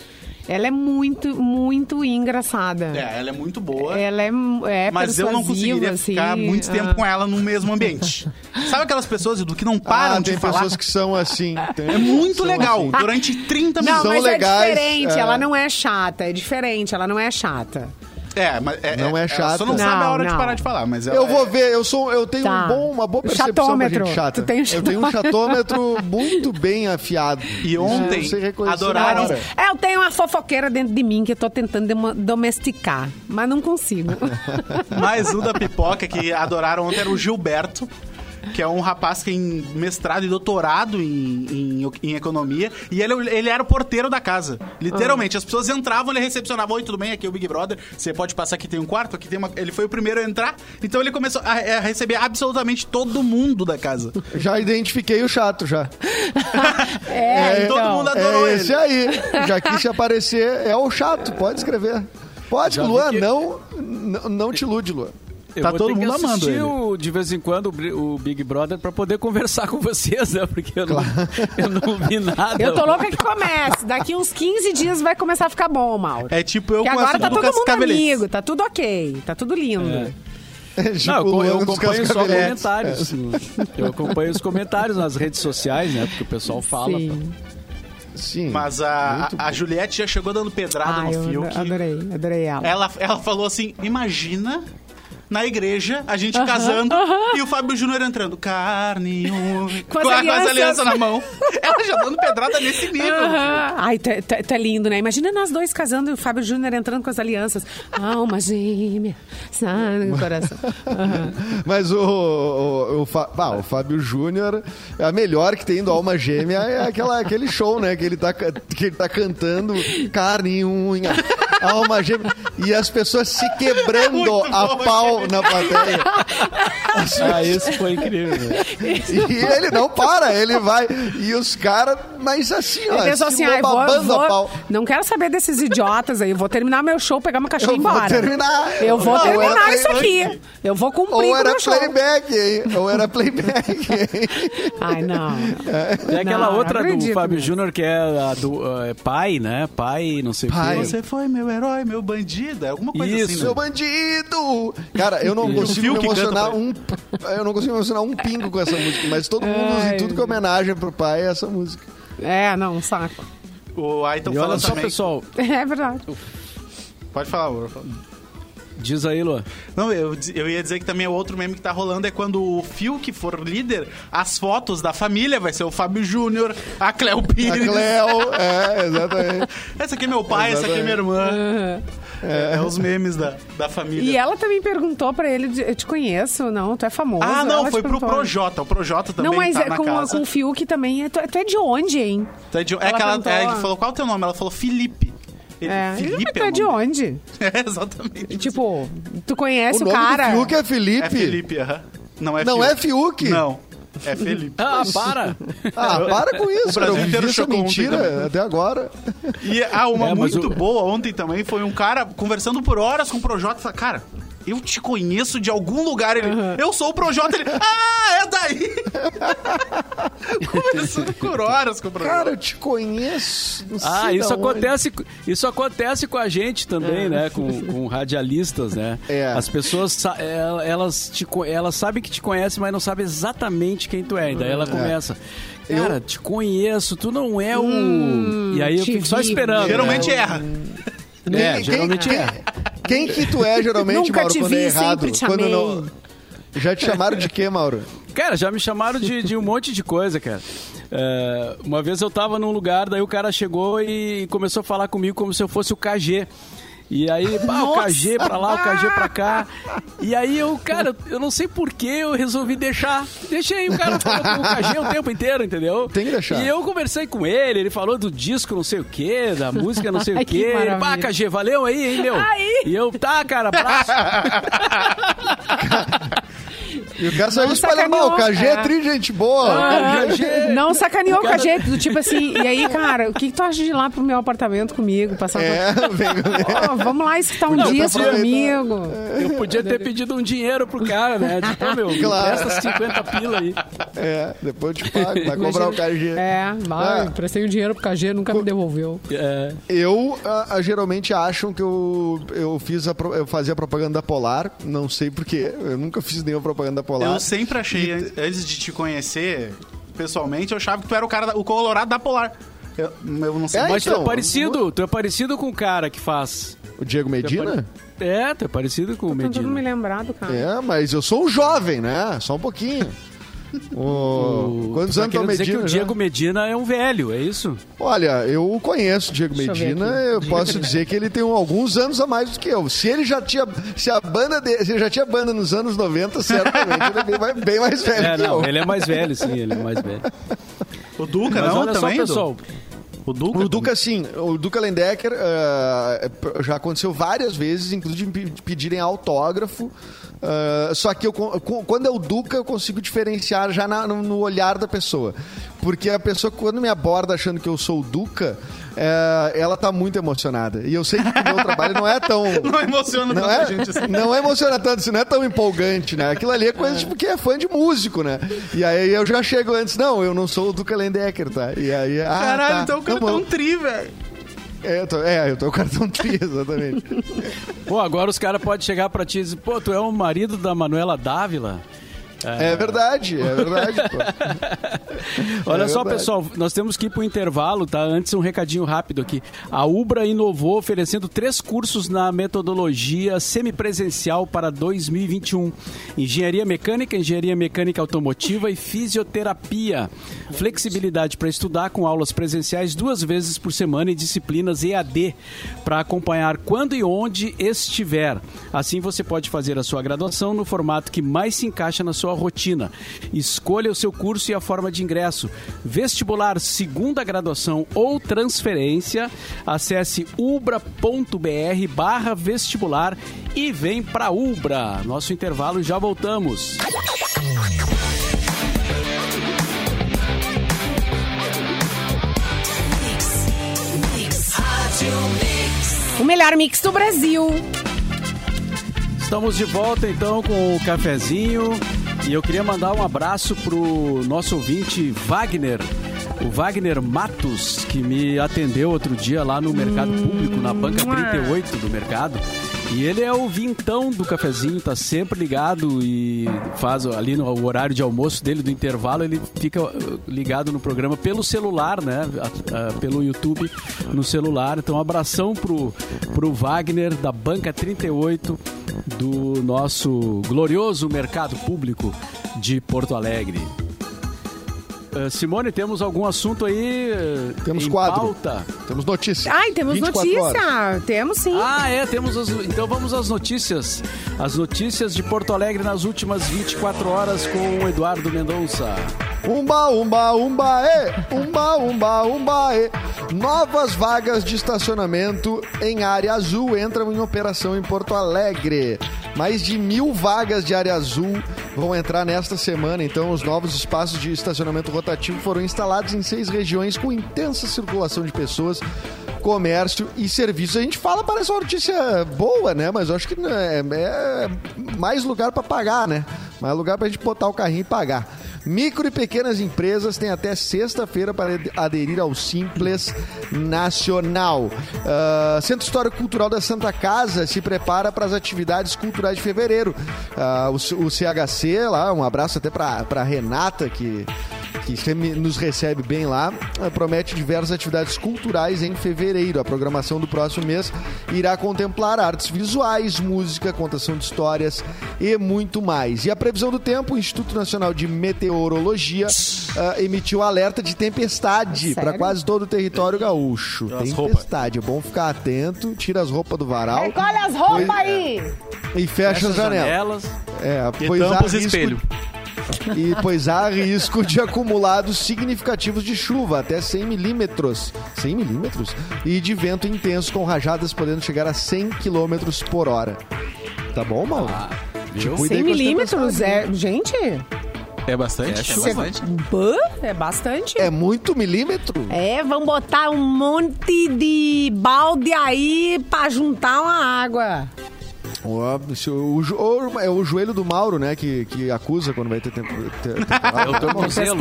Ela é muito, muito engraçada. É, ela é muito boa. Ela é, é Mas eu não conseguiria assim, ficar muito tempo ah. com ela no mesmo ambiente. Sabe aquelas pessoas, Edu, que não param ah, de tem falar? pessoas que são assim. tem É muito legal. assim. Durante 30 Não, minutos. São mas legais, é diferente. é. Ela não é chata. É diferente. Ela não é chata. É, mas é, Não é ela chata. Só não, sabe a Não, hora de não. parar de falar, mas Eu vou é- ver, eu sou, eu tenho Tá. um bom, uma boa percepção pra chatômetro. gente chata. Tu tem um Eu tenho um chatômetro muito bem afiado. E ontem adoraram-. É, eu tenho uma fofoqueira dentro de mim que eu tô tentando domesticar, mas não consigo. Mais um da pipoca que adoraram ontem era o Gilberto. Que é um rapaz que tem mestrado e doutorado em, em, em economia. E ele, ele era o porteiro da casa. Literalmente. As pessoas entravam, ele recepcionava. Oi, tudo bem? Aqui é o Big Brother. Você pode passar aqui, tem um quarto. Aqui tem uma... Ele foi o primeiro a entrar. Então ele começou a, a receber absolutamente todo mundo da casa. Já identifiquei o chato, já. É, todo então. mundo adorou É ele. esse aí. Já quis se aparecer. É o chato, pode escrever. Pode, Já Luan, que- não, não, não te ilude, Luan. Eu Tá vou todo ter que mundo amando assistir ele. o- de vez em quando o o Big Brother pra poder conversar com vocês, né? Porque eu, não, eu não vi nada. Eu tô louca que comece. Daqui uns 15 dias vai começar a ficar bom, Mauro. É tipo eu Porque com agora tá do todo mundo amigo, tá tudo ok, tá tudo lindo. É. É tipo Não, eu, o eu acompanho só comentários. Eu acompanho os comentários nas redes sociais, né? Porque o pessoal fala. Sim. Sim. Mas a, a, a Juliette já chegou dando pedrada Ai, no Fiuk. adorei, adorei ela. Ela, ela falou assim: imagina na igreja, a gente casando e o Fábio Júnior entrando. Carne, um, Com as com, a- com as alianças. na mão. Ela já dando pedrada nesse nível. Aham. Ai, tá, tá- tá lindo, né? Imagina nós dois casando e o Fábio Júnior entrando com as alianças. Alma gêmea, sangue no coração. Mas o, o, o, Fá- ah, o Fábio Júnior, a melhor que tem do Alma Gêmea é aquela, aquele show, né? Que ele, tá, que ele tá cantando carne e unha, alma gêmea. E as pessoas se quebrando Muito a bom, pau na plateia. Ah, esse foi incrível. né? E ele não para, ele vai. E os caras, mas assim, ó, Ele pensou assim, ai, vou, a vou, pau. não quero saber desses idiotas aí, vou terminar meu show, pegar uma caixinha e Eu ir vou embora. terminar. Eu vou Não, terminar isso playback. aqui. Eu vou cumprir Ou com o era meu show. playback, hein? Ou era playback, hein? Ai, não. Tem aquela Não, outra não do Fábio. Júnior que é a do é, pai, né? Pai, não sei Pai. o quê. Você foi meu herói, meu bandido. É alguma coisa Isso. assim. Seu Né? bandido! Cara, eu não consigo me Phil que emocionar um. Eu não consigo me emocionar um pingo com essa música, mas todo mundo usa tudo que é homenagem pro pai é essa música. É, não, um saco. O Aiton E olha falou só, também. pessoal, É verdade. Pode falar, Bruno. diz aí, Luan. Não, eu, eu ia dizer que também o outro meme que tá rolando é quando o Fiuk for líder, as fotos da família vai ser o Fábio Júnior, a Cleo A Pires. Cleo, é, exatamente. Esse aqui é meu pai, essa aqui é minha irmã. É, é os memes da, da família. E ela também perguntou pra ele, eu te conheço, não, tu é famoso. Ah, não, Ela foi pro. Projota. O Projota também Não, mas tá é na com, casa. com o Fiuk também. Tu, tu é de onde, hein? Tá de- É Ela que ela perguntou, é, ele falou, qual é o teu nome? Ela falou Felipe. Ele, É, Felipe tu é o de onde? É, exatamente. Tipo, tu O conhece o, nome cara? do Fiuk é Felipe. É Felipe, aham. Não é Não Fiuk. é Fiuk? Não, é Felipe. Ah, para! Ah, para com isso, O. Brasil inteiro chocou mentira também. até agora. E ah, uma É, muito o- boa ontem também foi um cara conversando por horas com o Projota. Cara, eu te conheço de algum lugar. Ele, eu sou o Projota. Ele, ah, é daí. conversando por horas com o Projota. Cara, eu te conheço. não Ah, sei isso onde. acontece, isso acontece com a gente também, né? Com, com radialistas, né? É. As pessoas, el- elas, te, elas sabem que te conhecem, mas não sabem exatamente quem tu é. E daí ela começa. Cara, te conheço, tu não é o. e aí eu fico só esperando. Geralmente né? erra. É, Quem- geralmente quem, é. Quem que tu é, geralmente, Nunca Mauro, te quando vi, é errado? sempre te Quando amei. não... Já te chamaram de quê, Mauro? Cara, já me chamaram de, de um monte de coisa, cara. É, uma vez eu tava num lugar, daí o cara chegou e começou a falar comigo como se eu fosse o KG. E aí, pá, o KG pra lá, o KG pra cá. E aí eu, cara, eu não sei por que eu resolvi deixar. Deixei o cara falar com o KG o tempo inteiro, entendeu? Tem que deixar. E eu conversei com ele, ele falou do disco não sei o quê, da música não sei Ai, o que quê. Ele, pá. KG, valeu aí, hein, meu? Aí. E eu, tá, cara, abraço. E o cara saiu espalhando, não, o KG é É. tri gente boa. Ah, KG. Não sacaneou a Cara- gente, do tipo assim, e aí, cara, o que, que tu acha de ir lá pro meu apartamento comigo? Passar É, vem Ó, vamos lá escutar um tá comigo. Eu podia ter pedido um dinheiro pro cara, né? Tipo, "Ô, meu, Claro. presta 50 pila aí. É, depois eu te pago, vai cobrar o KG. É, vai, Ah. prestei o dinheiro pro KG, nunca me devolveu. É, Eu, ah, ah, geralmente acham que eu, eu fiz a, eu fazia propaganda da Polar, não sei porquê, eu nunca fiz nenhuma propaganda Polar. Eu sempre achei, an- antes de te conhecer pessoalmente, eu achava que tu era o cara, da- o colorado da Polar. Eu, eu não sei. É, Mas tu então, é parecido, tu é parecido com o cara que faz. O Diego Medina? É, tu é parecido com o Tentando me Medina. lembrar do cara. É, mas eu sou um jovem, né? Só um pouquinho. O... Quantos tá anos tá o querendo dizer Medina? que o? Diego Medina é um velho, é isso? Olha, eu conheço o Diego Deixa eu Medina, aqui. eu posso dizer que ele tem alguns anos a mais do que eu. Se ele já tinha, se a banda de, se ele já tinha banda nos anos 90, certamente ele é bem mais, bem mais velho É, que não, eu. ele é mais velho, sim, ele é mais velho. O Duca, Mas não? olha só, também, Du? pessoal. O Duca? O Duca, sim. O Duca Lendecker ah, já aconteceu várias vezes, inclusive pe- pedirem autógrafo. Ah, só que eu, quando é o Duca, eu consigo diferenciar já na- no, olhar da pessoa. Porque a pessoa, quando me aborda achando que eu sou o Duca, eh, ela tá muito emocionada. E eu sei que o meu trabalho não é tão. Não emociona Não é, gente assim. não emociona tanto, isso não é tão empolgante, né? Aquilo ali é coisa tipo que é fã de músico, né? E aí eu já chego antes, não, eu não sou o Duca Lendecker, tá? E aí, ah, Caralho, tá, então o cara tá um tri, velho. É, eu tô, é, eu tô o cartão tri, exatamente. Pô, agora os caras podem chegar pra ti e dizer, pô, tu é o marido da Manuela Dávila? É verdade, é verdade. pô. Olha É só, verdade. pessoal, nós temos que ir pro intervalo, tá? Antes um recadinho rápido aqui. A Ubra inovou oferecendo três cursos na metodologia semipresencial para 2021. Engenharia mecânica, engenharia mecânica automotiva e fisioterapia. Flexibilidade para estudar com aulas presenciais duas vezes por semana e disciplinas EAD para acompanhar quando e onde estiver. Assim você pode fazer a sua graduação no formato que mais se encaixa na sua rotina. Escolha o seu curso e a forma de ingresso. Vestibular segunda graduação ou transferência. Acesse ubra.br barra vestibular e vem pra Ubra. Nosso intervalo já voltamos. O melhor mix do Brasil. Estamos de volta então com o cafezinho e eu queria mandar um abraço pro nosso ouvinte Wagner, o Wagner Matos, que me atendeu outro dia lá no Mercado Público, na banca 38 do mercado. E ele é o vintão do cafezinho, tá sempre ligado e faz ali no horário de almoço dele, do intervalo, ele fica uh, ligado no programa pelo celular, né? Pelo YouTube no celular. Então, um abração pro, pro Wagner da Banca 38 do nosso glorioso mercado público de Porto Alegre. Uh, Simone, temos algum assunto aí uh, Temos em quadro. pauta? Temos notícia. Ai, temos 24 horas. notícia. Temos sim. Ah, é, temos as, então vamos às notícias. As notícias de Porto Alegre nas últimas 24 horas com o Eduardo Mendonça. Umba, umba, umba, e. Umba, umba, umba, e. Novas vagas de estacionamento em área azul entram em operação em Porto Alegre. Mais de mil vagas de área azul vão entrar nesta semana. Então, os novos espaços de estacionamento rotativo foram instalados em seis regiões com intensa circulação de pessoas, comércio e serviços. A gente fala, parece uma notícia boa, né? Mas eu acho que é, é mais lugar para pagar, né? Mais lugar para a gente botar o carrinho e pagar. Micro e pequenas empresas têm até sexta-feira para aderir ao Simples Nacional. Ah, Centro Histórico Cultural da Santa Casa se prepara para as atividades culturais de fevereiro. Ah, o, o CHC lá, um abraço até para Renata, que que nos recebe bem lá, eh, promete diversas atividades culturais em fevereiro. A programação do próximo mês irá contemplar artes visuais, música, contação de histórias e muito mais. E a previsão do tempo, o Instituto Nacional de Meteorologia ah, emitiu alerta de tempestade para quase todo o território gaúcho. As tempestade, é bom ficar atento, tira as roupas do varal Recolhe as roupas Pois- aí. e fecha as janelas. É, pois há tampa os risco espelhos. e pois há risco de acumulados significativos de chuva, até 100 milímetros. 100 milímetros? E de vento intenso, com rajadas podendo chegar a 100 quilômetros por hora. Tá bom, Mauro? Te cuida 100 aí com as milímetros é. Gente, É bastante? É É, bastante. é bastante. É muito milímetro? É, vamos botar um monte de balde aí pra juntar uma água. O, o ou é o joelho do Mauro, né? Que, que acusa quando vai ter tempo. Ter, temporal. É o É tornozelo.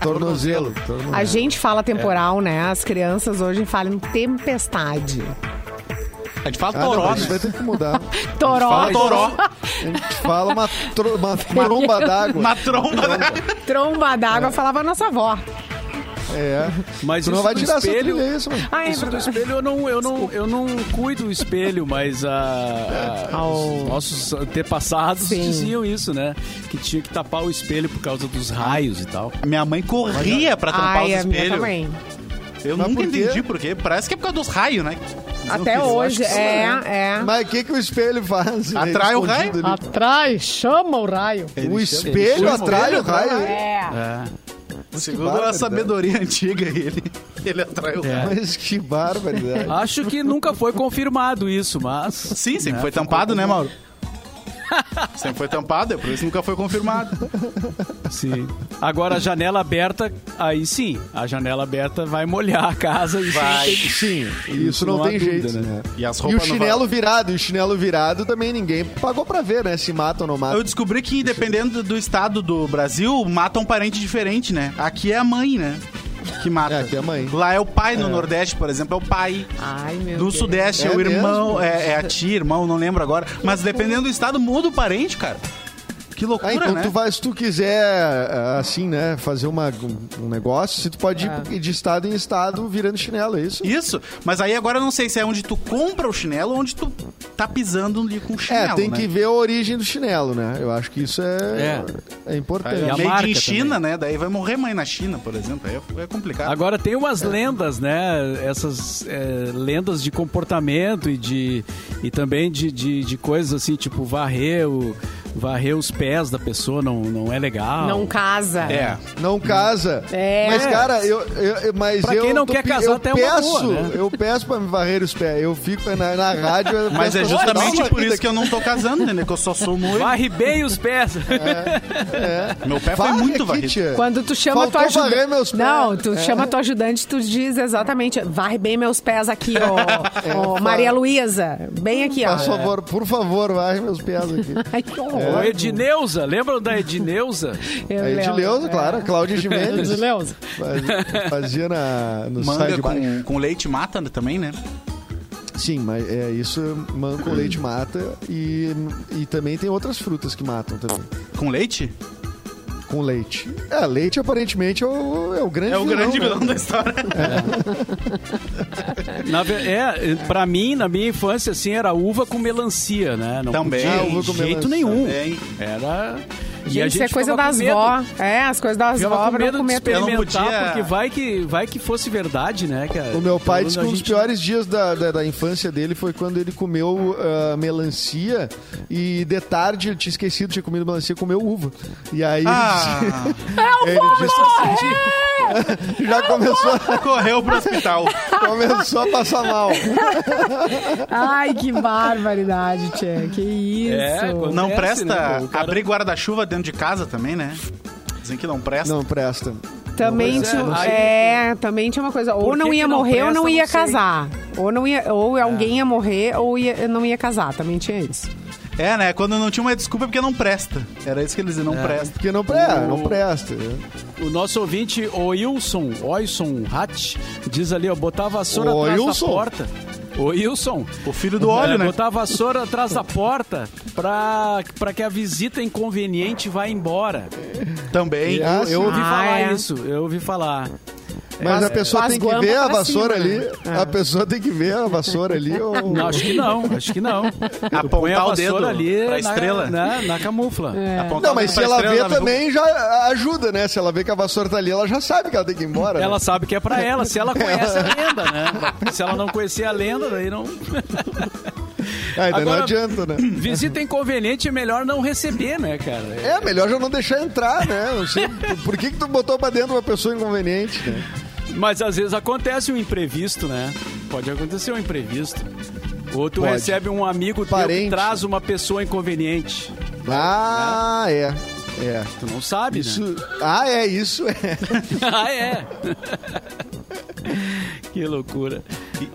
tornozelo. A gente fala temporal, É. né? As crianças hoje falam tempestade. A gente fala Ah, não, toró, isso né? vai ter que mudar. Toró. Fala toró. A gente fala uma, tro, uma tromba d'água. Uma tromba. né? Tromba d'água, É. falava a nossa avó. É. Mas Tu não vai tirar espelho, trilha, é isso, mano. Ah, é Isso do espelho eu não, eu não, eu não cuido do espelho, mas a, a- Ao- os nossos antepassados Sim. diziam isso, né? Que tinha que tapar o espelho por causa dos raios e tal. Minha mãe corria pra tampar Ai, os a espelhos. também. Eu Mas nunca por entendi por quê. Parece que é por causa dos raios, né? Até hoje, é, né? é. Mas o que, que o espelho faz? Atrai o raio? Ali. Atrás, chama o raio. O espelho chama- atrai o ele atrai raio? É. É. Segundo a sabedoria antiga, ele, ele atrai o raio. Mas que barbaridade. Acho que nunca foi confirmado isso, mas. Sim, sempre né, foi tampado, né, Mauro? Sempre foi tampado, é por isso que nunca foi confirmado. Sim. Agora a janela aberta, aí sim, a janela aberta vai molhar a casa e Vai. Sim, isso, Isso não, não tem dúvida, jeito, né? né? E as E o roupas chinelo varal. virado, e o chinelo virado também ninguém pagou pra ver, né? Se mata ou não mata. Eu descobri que, dependendo do estado do Brasil, mata um parente diferente, né? Aqui é a mãe, né? Que mata. É, aqui é mãe. Lá é o pai, no Nordeste, por exemplo, é o pai. Ai, meu No Deus. Sudeste é, É o irmão, é, é a tia, irmão, não lembro agora. Mas dependendo do estado, muda o parente, cara. Que loucura, Ah, então né? tu vai, se tu quiser, ah, assim, né, fazer uma, um, negócio, se tu pode ir de estado em estado virando chinelo, é isso? Isso, mas aí agora eu não sei se é onde tu compra o chinelo ou onde tu tá pisando ali com o chinelo, É, tem né? que ver a origem do chinelo, né? Eu acho que isso é, é. importante. E a Made marca em China, né? Daí vai morrer mãe na China, por exemplo. Aí é, é complicado. Agora tem umas lendas, né? Essas é, lendas de comportamento e de e também de, de, de coisas assim, tipo varrer, o, varrer os pés da pessoa não, não é legal. Não casa. É. Não casa. É. Mas, cara, eu, eu, eu- mas Pra eu. quem não tô quer casar, eu até é uma peço, boa, né? Eu peço pra me varrer os pés. Eu fico na, na rádio. eu Mas peço é justamente por isso que eu não tô casando, entendeu? Que eu só sou noivo. Varre bem os pés. Meu pé foi Varre muito aqui, varrido. tia. Quando tu chama Faltou tua ajudante. meus pés. Não, tu É. chama tua ajudante, tu diz exatamente. Varre bem meus pés aqui, ó. ó, fa- Maria Luísa. Bem aqui, ó. Por favor, por favor, varre meus pés aqui. Ai, que O horror. Edneuza, lembram da Edneuza? Eu Aí de lembro. Leuza, É. claro, a Cláudia Gimenez. Edileuza. Fazia, fazia na, no Manga baixo. com, com leite mata também, né? Sim, mas é isso, manga com leite mata e, e também tem outras frutas que matam também. Com leite? Com leite. É, leite aparentemente é o, é o grande É o vilão, grande né? vilão da história. Na, ve- é, pra mim, na minha infância, assim, era uva com melancia, né? Não Também. podia Ah, de uva com jeito melancia. nenhum. Também. Era... E a Gente, isso é gente coisa das vó. É, as coisas das vó com pra não medo de comer não experimentar, podia- porque vai que, vai que fosse verdade, né, cara? O meu pai disse que um dos gente- piores dias da, da, da infância dele foi quando ele comeu ah, melancia e de tarde ele tinha esquecido, tinha comido melancia, comeu uva. E aí Ah, ele, disse, já começou, correu pro hospital. começou a passar mal. Ai, que barbaridade, Tchê. Que isso. É, Não Acontece, presta né, cara- abrir guarda-chuva dentro de casa também, né? Dizem que não presta. Não presta. Também Pois é, tinha, aí- é, também tinha uma coisa, ou não ia não morrer ou presta, não não ia sei. casar. Ou não ia, ou alguém ia morrer ou ia, não ia casar, também tinha isso. É, né? Quando não tinha uma desculpa é porque não presta. Era isso que eles diziam, não presta. Porque não, pre não presta. O nosso ouvinte, o Wilson, Hatch, diz ali, ó, botar a vassoura atrás Wilson. da porta. O Wilson. O filho do óleo, É, né? Botar a vassoura atrás da porta pra, pra que a visita inconveniente vá embora. Também. Eu, eu ouvi Ah, falar é. isso, eu ouvi falar. Mas É. a pessoa tem que ver a vassoura cima, ali. né? É. A pessoa tem que ver a vassoura ali. Ou... Não, acho que não, acho que não. Apontar o dedo ali pra na, estrela. Na, na camufla. É. Não, mas se ela estrela, vê também já ajuda, né? Se ela vê que a vassoura tá ali, ela já sabe que ela tem que ir embora. né? Ela sabe que é pra ela, se ela conhece a lenda, né? Se ela não conhecer a lenda, daí não. Ah, então não Agora- adianta, né? Visita inconveniente é melhor não receber, né, cara? É, melhor já não deixar entrar, né? Não sei, por que, que tu botou pra dentro uma pessoa inconveniente, né? Mas às vezes acontece um imprevisto, né? Pode acontecer um imprevisto. Ou tu Pode. recebe um amigo teu que Parente. traz uma pessoa inconveniente. Ah, é. É. Tu não sabe, né? Isso. Ah, é, isso é. ah, é. que loucura.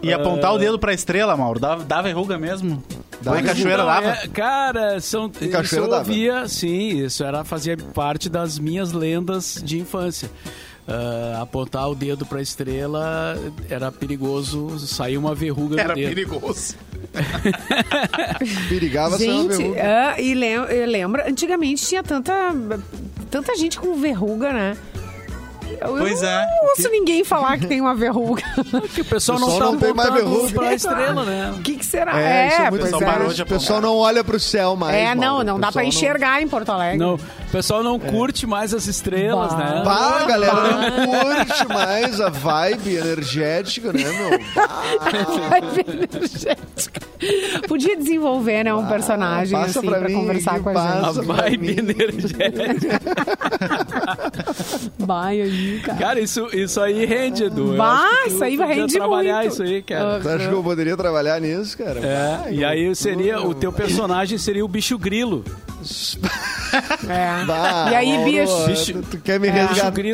E apontar o dedo pra estrela, Mauro, dava, dava verruga mesmo? Dava Lá em Cachoeira Não, dava? é, cara, são, isso Cachoeira eu dava. ouvia, sim, isso era fazia parte das minhas lendas de infância. Ah, apontar o dedo pra estrela era perigoso, sair uma verruga Era no dedo. perigoso. Perigava Gente, verruga. ah, e lem eu lembro, antigamente tinha tanta, tanta gente com verruga, né? Eu, Pois eu é. não ouço ninguém falar que tem uma verruga. Que o pessoal O não pessoal tá não tem mais verruga. pra estrela, né? O que, que será? É, é é. parou de O pessoal não olha pro céu mais. É, não, não dá pra enxergar em Porto Alegre. Não, o pessoal não curte mais as estrelas, Bah. né? Pá, galera, não curte mais a vibe energética, né, meu? Vibe energética. Podia desenvolver, né, um personagem Ah, passa assim pra pra, mim conversar com a A gente. vibe mim. energética. Vai aí, cara. Cara, isso, isso aí rende, Edu. Bah, isso aí vai render trabalhar muito. isso aí, cara. Tu acha que eu poderia trabalhar nisso, cara? É, e aí seria, o teu personagem seria o bicho grilo. É. Bah, e aí, Mauro, bicho? Bicho- Tu, tu quer me É. Grilo,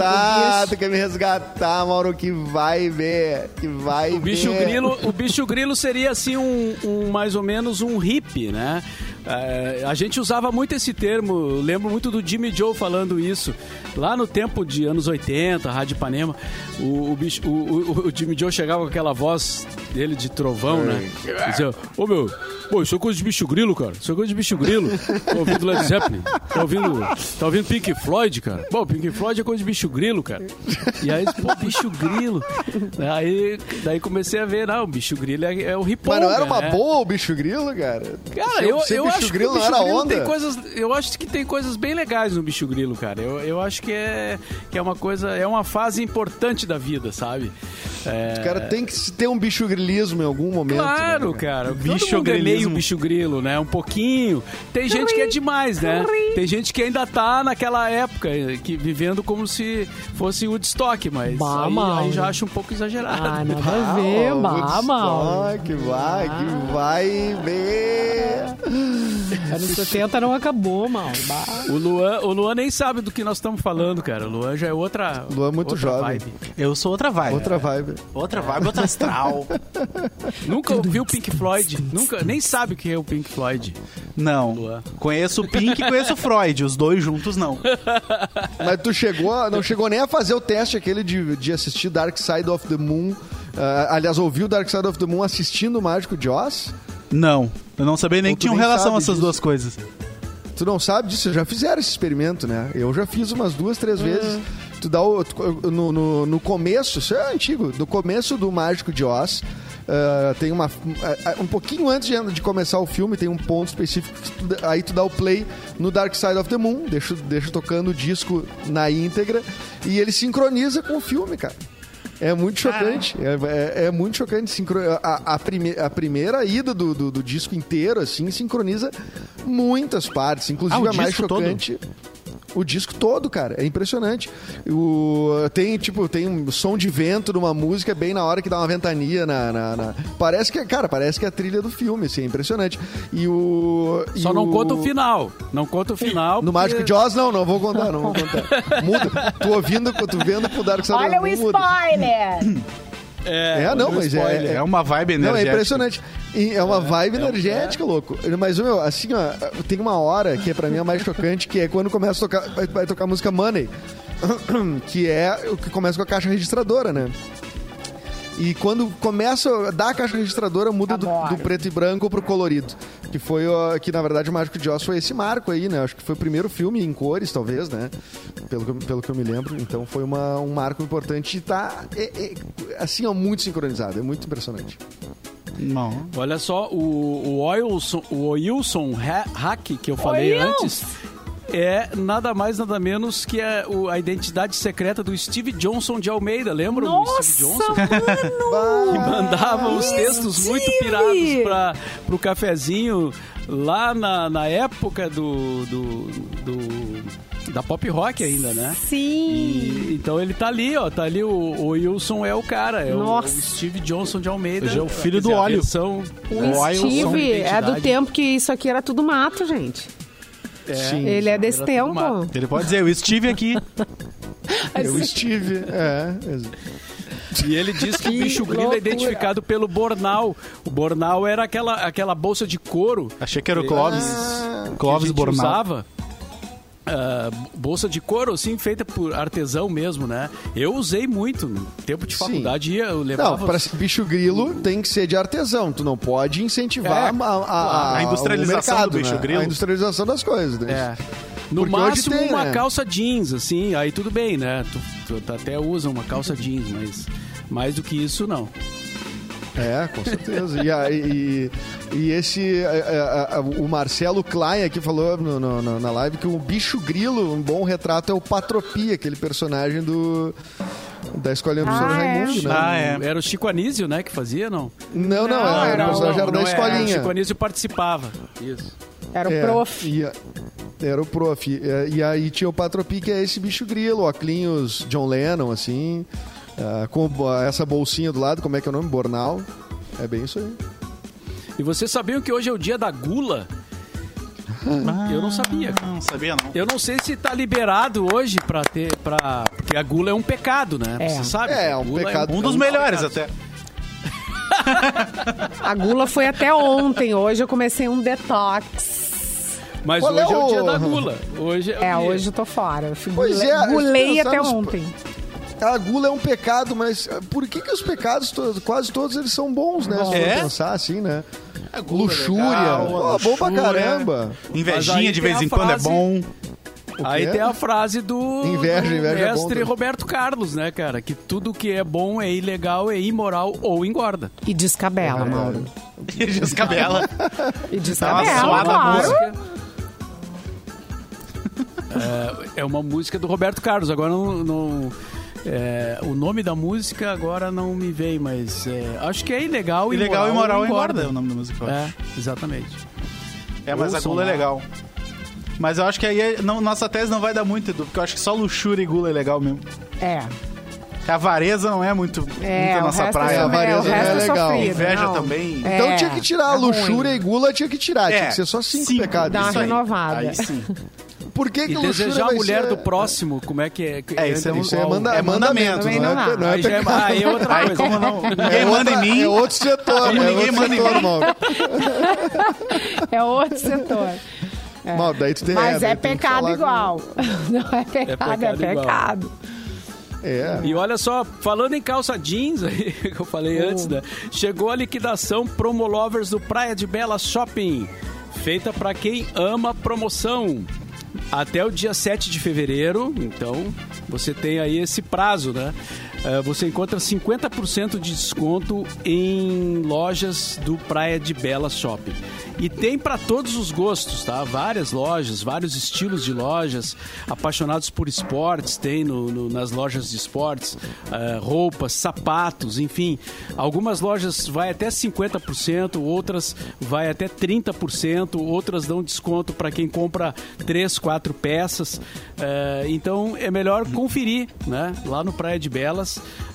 resgatar, bicho. tu quer me resgatar, Mauro, que vai ver, que vai O bicho ver. grilo, o bicho grilo seria assim um, um- mais ou menos um hippie, né? É, a gente usava muito esse termo, eu lembro muito do Jimmy Joe falando isso. Lá no tempo de anos 80, Rádio Ipanema, o, o, bicho- o- o- o Jimmy Joe chegava com aquela voz dele de trovão, né? Dizia, ô meu, pô, isso é coisa de bicho grilo, cara. Isso é coisa de bicho grilo. Tá ouvindo Led Zeppelin? Tá ouvindo, tá ouvindo Pink Floyd, cara? Pô, Pink Floyd é coisa de bicho grilo, cara. E aí, pô, bicho grilo. Aí, daí comecei a ver, não, bicho grilo é, é o riponga, Mas não era uma né? boa o bicho grilo, cara? Cara, eu, ser eu bicho grilo o não bicho era grilo onda. tem coisas. Eu acho que tem coisas bem legais no bicho grilo, cara. Eu, eu acho que é, que é uma coisa, é uma fase importante da vida, sabe? É, O cara tem que ter um bicho grilismo em algum momento. Claro, né, cara. Bicho Todo mundo é meio grilismo. bicho grilo, né? Um pouquinho. Tem gente que é demais, né? Tem gente que ainda tá naquela época, que vivendo como se fosse Woodstock, mas Bah, aí, mal. aí já acho um pouco exagerado. Ah, nada a ver, Ah, bah, mal. Que vai, que vai ver. Anos 70 não acabou, mal. O Luan, o Luan nem sabe do que nós estamos falando, cara. O Luan já é outra. Luan é muito outra jovem. vibe. Eu sou outra vibe. Outra vibe. Outra vibe, outra astral. Nunca ouviu Pink Floyd. Nunca, nem sabe o que é o Pink Floyd. Não. Luan. Conheço o Pink e conheço o Freud. Os dois juntos, não. Mas tu chegou, não chegou nem a fazer o teste aquele de, de assistir Dark Side of the Moon. Ah, aliás, ouviu Dark Side of the Moon assistindo o Mágico de Oz? Não. Eu não sabia nem que tinham relação essas disso. duas coisas. Tu não sabe disso? Já fizeram esse experimento, né? Eu já fiz umas duas, três vezes. Tu dá o, tu- no, no, no começo, isso é antigo, no começo do Mágico de Oz, ah, tem uma. ah, um pouquinho antes de, de começar o filme, tem um ponto específico. que tu aí tu dá o play no Dark Side of the Moon, deixa, deixa tocando o disco na íntegra e ele sincroniza com o filme, cara. É muito chocante. É, é- é muito chocante. Sincro... A, a, prime- a primeira ida do, do, do disco inteiro, assim, sincroniza muitas partes. Inclusive Ah, a mais disco todo? O disco todo, cara, é impressionante. O, tem, tipo, tem um som de vento numa música bem na hora que dá uma ventania na. na- na- Parece que, cara, parece que é a trilha do filme, assim, é impressionante. E o. e Só não o- conta o final. Não conta o final. No porque- Mágico de Oz, não, não vou contar, não vou contar. Muda. Tu ouvindo, tu vendo pro Dark Side Olha o spoiler! É, não, olha o mas é, é, É uma vibe Não, é energética. impressionante. E é uma vibe é energética, louco. Mas, meu, assim, ó, tem uma hora que é pra mim a mais chocante, que é quando começa a tocar, vai, vai tocar a música Money, que é o que começa com a caixa registradora, né? E quando começa a dar a caixa registradora, muda do, do preto e branco pro colorido. Que foi, que na verdade o Mágico de Oz foi esse marco aí, né? Acho que foi o primeiro filme em cores, talvez, né? Pelo que, eu- pelo que eu me lembro. Então foi uma, um marco importante e tá, é- é, assim, ó, muito sincronizado. É muito impressionante. Não. Olha só, o, o Wilson, o Wilson Ha- Hack, que eu falei antes, é nada mais, nada menos que a, o- a identidade secreta do Steve Johnson de Almeida. Lembram do Nossa, Steve Johnson? mano! que mandava os textos muito Steve! pirados para pro cafezinho lá na, na época do, do, do- da pop rock ainda, né? Sim! E, então ele tá ali, ó, tá ali o, o Wilson é o cara, é o, Nossa. o Steve Johnson de Almeida. Hoje é o filho do dizer, óleo. O Steve é do tempo que isso aqui era tudo mato, gente. Sim. Ele é desse tempo. Ele pode dizer, eu estive aqui. Eu estive, é. E ele diz que o Que bicho grilo é loucura. identificado pelo Bornal. O Bornal era aquela, aquela bolsa de couro Achei que era o Clóvis. que a Clóvis gente Bornal. usava. Ah, bolsa de couro, assim, feita por artesão mesmo, né? Eu usei muito. No tempo de Sim. faculdade, ia, eu Não, levava... para bicho grilo tem que ser de artesão. Tu não pode incentivar É, a, a, a industrialização mercado, do bicho né? grilo. A industrialização das coisas. né? É. No Porque máximo tem, uma né? calça jeans, assim, aí tudo bem, né? Tu, tu até usa uma calça jeans, mas mais do que isso, não. É, com certeza. E, a- e, e esse. a- a- a- o Marcelo Klein aqui falou no- no- no- na live que o bicho grilo, um bom retrato, é o Patropia, aquele personagem do. Da escolinha do Ah, professor é? Raimundo, né? Ah, é. Era o Chico Anísio, né, que fazia, não? Não, não, Não, era, era o personagem era da não O escolinha. Chico Anísio participava. Isso. Era o É, prof. a- era o prof. E, e aí tinha o Patropi, que é esse bicho grilo, óculos John Lennon, assim, ah, com ah, essa bolsinha do lado, como é que é o nome? Bornal. É bem isso aí. E vocês sabiam que hoje é o dia da gula? Eu não sabia. Não sabia, não. Eu não sei se tá liberado hoje pra ter. Pra... Porque a gula é um pecado, né? É. Você sabe? É, A um gula pecado. Um dos é melhores pecado. até. A gula foi até ontem. Hoje eu comecei um detox. Mas Qual hoje é é o... o- dia da gula. Hoje é, o É, dia. hoje eu tô fora. Eu fui Pois é, gulei até ontem. A gula é um pecado, mas ah, por que, que os pecados, to- quase todos, eles são bons, né? Se for É? pensar assim, né? É Luxúria. legal, Pô, a bom pra luxúria. caramba. Invejinha de vez em quando é frase- bom. O Aí tem a frase do, Inveja, do inveja é bom mestre também. Roberto Carlos, né, cara? Que tudo que é bom é ilegal, é imoral ou engorda. E descabela, Mauro. E descabela. E descabela, suada claro. música. É, é uma música do Roberto Carlos. Agora não. não- é, o nome da música agora não me vem, mas é, acho que é ilegal, Ilegal e moral ou engorda é o nome da música, eu É, acho. exatamente. É, mas a Ouçam gula é lá. legal. Mas eu acho que aí é- não- nossa tese não vai dar muito, Edu, porque eu acho que só luxúria e gula é legal mesmo. É. A avareza não é muito, É, muito a nossa praia. é, a né? avareza não é é legal. sofrido. Inveja não. também. É, Então tinha que tirar a é ruim. luxúria e gula, tinha que tirar. Tinha É, que ser só cinco, cinco, pecados. Dá uma Isso aí. renovada. Aí sim. Por que, que E luxúria desejar a mulher ser- do próximo, como é que é? É, isso é- Então, Isso é, manda, É mandamento, também não, não é, não é é, aí é outra Aí coisa. como não, ninguém É manda em mim, É outro setor. Como é ninguém outro manda em setor, mim. Mauro. É outro setor. Mauro, daí tu tem, Mas é que pecado falar com- igual. Não é pecado, é pecado igual. pecado. É. E olha só, falando em calça jeans, aí, que eu falei antes, né? Chegou a liquidação Promolovers do Praia de Bela Shopping. Feita para quem ama promoção. Até o dia 7 de fevereiro, então você tem aí esse prazo, né? Eh, você encontra 50% de desconto em lojas do Praia de Bela Shopping. E tem para todos os gostos, tá? Várias lojas, vários estilos de lojas. Apaixonados por esportes, tem no- no- nas lojas de esportes, eh, roupas, sapatos, enfim. Algumas lojas vai até 50%, outras vai até 30%, outras dão desconto para quem compra 3, 4 peças. Eh, então é melhor conferir, né? Lá no Praia de Belas,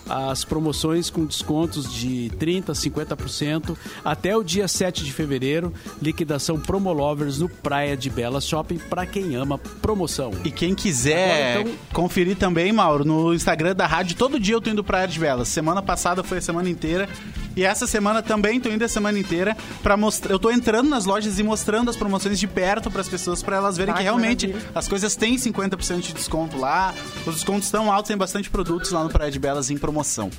as promoções com descontos de 30%, 50% até o dia 7 de fevereiro. Liquidação Promolovers no Praia de Belas Shopping para quem ama promoção. E quem quiser Agora, então- conferir também, Mauro, no Instagram da rádio, todo dia eu tô indo pra Praia de Belas. Semana passada foi a semana inteira. E essa semana também tô indo a semana inteira para mostrar. Eu tô entrando nas lojas e mostrando as promoções de perto para as pessoas, para elas verem Ah, que realmente maravilha. as coisas têm 50% de desconto lá. Os descontos estão altos, tem bastante produtos lá no Praia de Belas em promoção.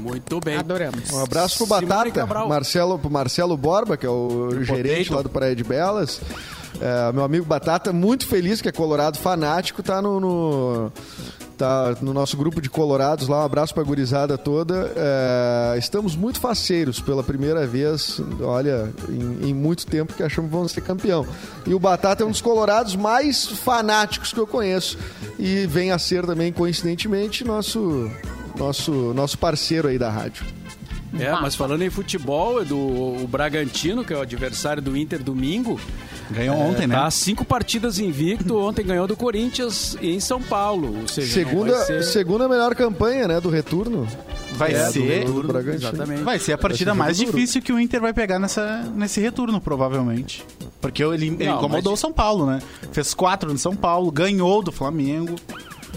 Muito bem. Adoramos. Um abraço pro Batata. Marcelo, pro Marcelo Borba, que é o gerente Potato. lá do Praia de Belas. É, meu amigo Batata, muito feliz que é colorado fanático, tá no, no- tá no nosso grupo de colorados lá. Um abraço pra gurizada toda. É, estamos muito faceiros pela primeira vez, olha, em, em muito tempo que achamos que vamos ser campeão. E o Batata é um dos colorados mais fanáticos que eu conheço. E vem a ser também, coincidentemente, nosso, nosso, nosso parceiro aí da rádio. É, mas falando em futebol, Edu, o Bragantino, que é o adversário do Inter domingo, Ganhou é, ontem, né? Tá cinco partidas invicto. Ontem ganhou do Corinthians em São Paulo. Ou seja, Segunda, ser... segunda melhor campanha, né, do retorno. Vai É, do ser. retorno, do. Exatamente. Vai ser a partida mais duro. difícil que o Inter vai pegar nessa, nesse retorno, provavelmente. Porque ele, ele Não, incomodou o mas- São Paulo, né? Fez quatro no São Paulo, ganhou do Flamengo.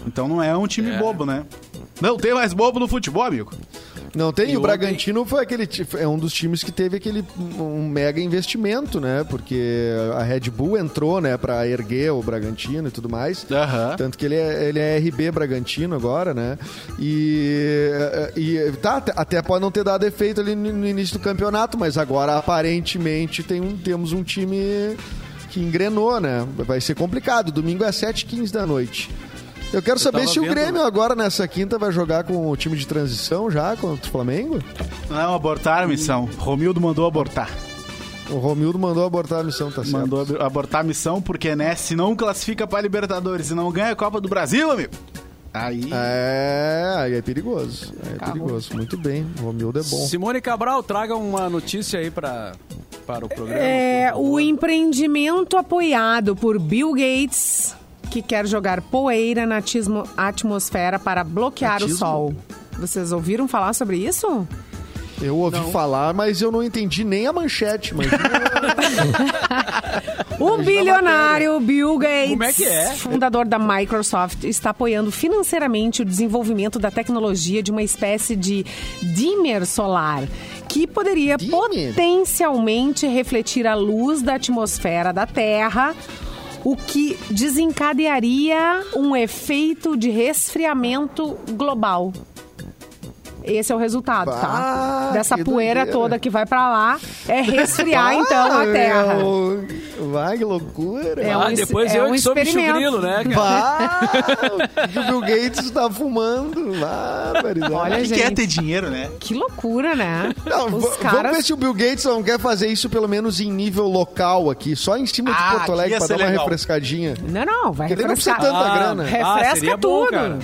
Então não é um time É. bobo, né? Não tem mais bobo no futebol, amigo. Não tem, E o ontem- Bragantino foi aquele é um dos times que teve aquele um mega investimento, né? Porque a Red Bull entrou, né, para erguer o Bragantino e tudo mais. Tanto que ele é, ele é RB Bragantino agora, né? E, e tá, até- pode não ter dado efeito ali no, no início do campeonato, mas agora aparentemente tem um, temos um time que engrenou, né? Vai ser complicado. Domingo é 7h15 da noite. Eu quero saber tava se o vendo- Grêmio agora nessa quinta vai jogar com o time de transição já contra o Flamengo. Não, abortaram a missão. Romildo mandou abortar. O Romildo mandou abortar a missão, tá certo? Mandou ab- abortar a missão porque, né, se não classifica pra Libertadores e não ganha a Copa do Brasil, amigo. Aí. É, aí é perigoso. Aí é Acabou. perigoso. Muito bem. O Romildo é bom. Simone Cabral, traga uma notícia aí pra, para o programa. É, o empreendimento apoiado por Bill Gates, que quer jogar poeira na atismo- atmosfera para bloquear o Atismo? sol. Vocês ouviram falar sobre isso? Eu ouvi falar, mas eu não entendi nem a manchete. Mas O bilionário Bill Gates, Como é que é? fundador da Microsoft, está apoiando financeiramente o desenvolvimento da tecnologia de uma espécie de dimmer solar, que poderia Dimmer. potencialmente refletir a luz da atmosfera da Terra, o que desencadearia um efeito de resfriamento global. Esse é o resultado, tá? Bah, Dessa que poeira doideira. toda que vai pra lá é resfriar então a Terra. Meu, Vai, que loucura. É ah, um depois é eu um que sou bicho grilo, né, cara? Vá, o Bill Gates está fumando. Vá, barbaridade. Olha, que, gente. que é ter dinheiro, né? Que loucura, né? Não, Os v- Vamos caras ver se o Bill Gates não quer fazer isso pelo menos em nível local aqui, só em cima de Ah, Porto Alegre pra dar uma legal. refrescadinha. Não, não, vai Porque daí não precisa refrescar. tanta grana. Refresca seria bom, tudo. cara.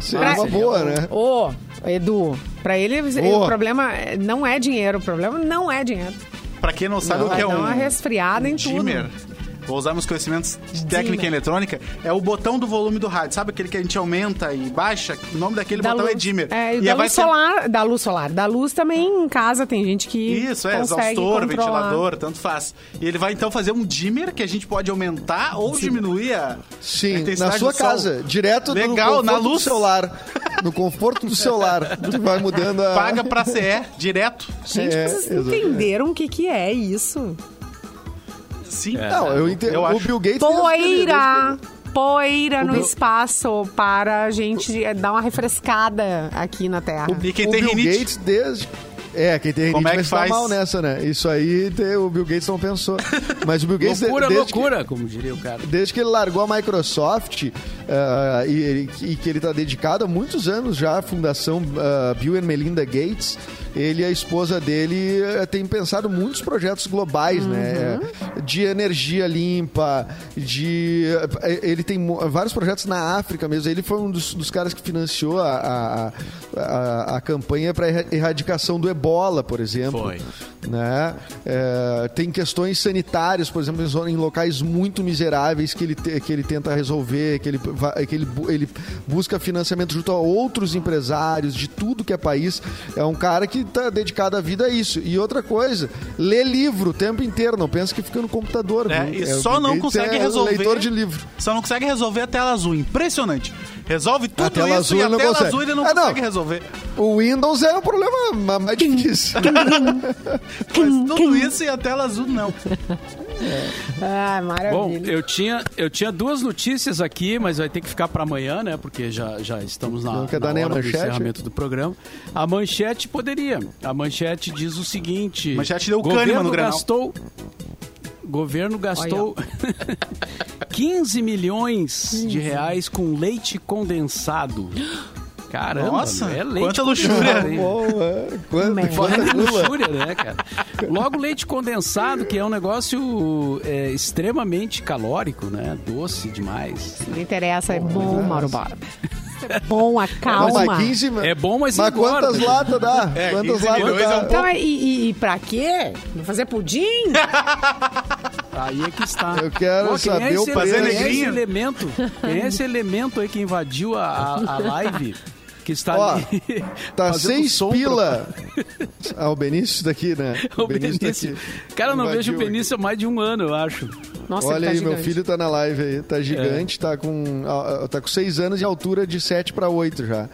Seria uma boa, né? Ô, Edu, pra ele Ô. o problema é- não é dinheiro, o problema não é dinheiro. Pra quem não sabe o que é um uma resfriada em dimmer, tudo. Vou usar meus conhecimentos de técnica Dimmer. eletrônica, é o botão do volume do rádio. Sabe aquele que a gente aumenta e baixa? O nome daquele Da botão luz, é dimmer. É, e da vai luz ser- solar, da luz solar. Da luz também em casa tem gente que Isso, é, consegue exaustor, controlar. ventilador, tanto faz. E ele vai então fazer um dimmer que a gente pode aumentar ou diminuir a Sim, intensidade na sua do sol. casa, direto Legal, na luz. do celular. No conforto do celular. Tu vai mudando a... Paga pra CE, direto. Gente, É, vocês exatamente. entenderam o que, que é isso? Sim. Não, eu entendo. Eu o acho. Bill Gates... Poeira! Poeira no Bill- espaço para a gente dar uma refrescada aqui na Terra. E quem o tem Bill rinite? Gates desde... É, quem tem Como rinite é vai que faz? mal nessa, né? Isso aí te- o Bill Gates não pensou. Mas o Bill Gates... Loucura, desde que- loucura, como diria o cara. desde que ele largou a Microsoft ah, e, e que ele está dedicado há muitos anos já à fundação ah, Bill and Melinda Gates, ele e a esposa dele eh, têm pensado muitos projetos globais, né? De energia limpa, de... eh, Ele tem vários projetos na África mesmo. Ele foi um dos, dos caras que financiou a, a, a, a campanha para erradicação do ebola, por exemplo Foi. né? É, tem questões sanitárias, por exemplo, em locais muito miseráveis que ele, te- que ele tenta resolver, que, ele, que ele, ele busca financiamento junto a outros empresários de tudo que é país. É um cara que está dedicado a vida a isso. E outra coisa, lê livro o tempo inteiro, não pensa que fica no computador. É, e É, só não consegue é resolver. leitor de livro. Só não consegue resolver a tela azul. Impressionante. Resolve tudo A tela isso azul e a não tela consegue. azul ele não Ah, não. consegue resolver. O Windows é o problema ma- mais difícil. Mas tudo isso e a tela azul não. Ah, Bom, maravilha. eu tinha, eu tinha duas notícias aqui, mas vai ter que ficar para amanhã, né? Porque já, já estamos na, Não quer na dar nem a hora do manchete? encerramento do programa. A manchete poderia. A manchete diz o seguinte: Manchete deu governo cânima no Grenal. gastou Governo gastou 15 milhões de reais com leite condensado. Caramba, Nossa, é leite quanta luxúria. Bom, é. Quanta, Merda. quanta luxúria, né, cara? Logo, leite condensado, que é um negócio é, extremamente calórico, né? Doce demais. Não interessa, é bom, Mauro Borba. É bom, acalma. Não, mas 15, É bom, mas Mas engorda. quantas latas dá? É, quantas 15 latas dá? é um Então, e, e, e pra quê? Vai fazer pudim? Aí é que está. Eu quero quem saber é o preço. quem é esse elemento? Quem é esse elemento aí que invadiu a, a, a live? Que está Ó, ali Tá seis som pila. Ah, o Benício daqui, né? pro- O Benício tá Benício. aqui. Cara, eu não Invadiu vejo o Benício há mais de um ano, eu acho. Nossa, Olha ele tá aí, meu gigante. filho tá na live aí. Tá gigante, tá com. Tá com seis anos e altura de 7 para 8 já.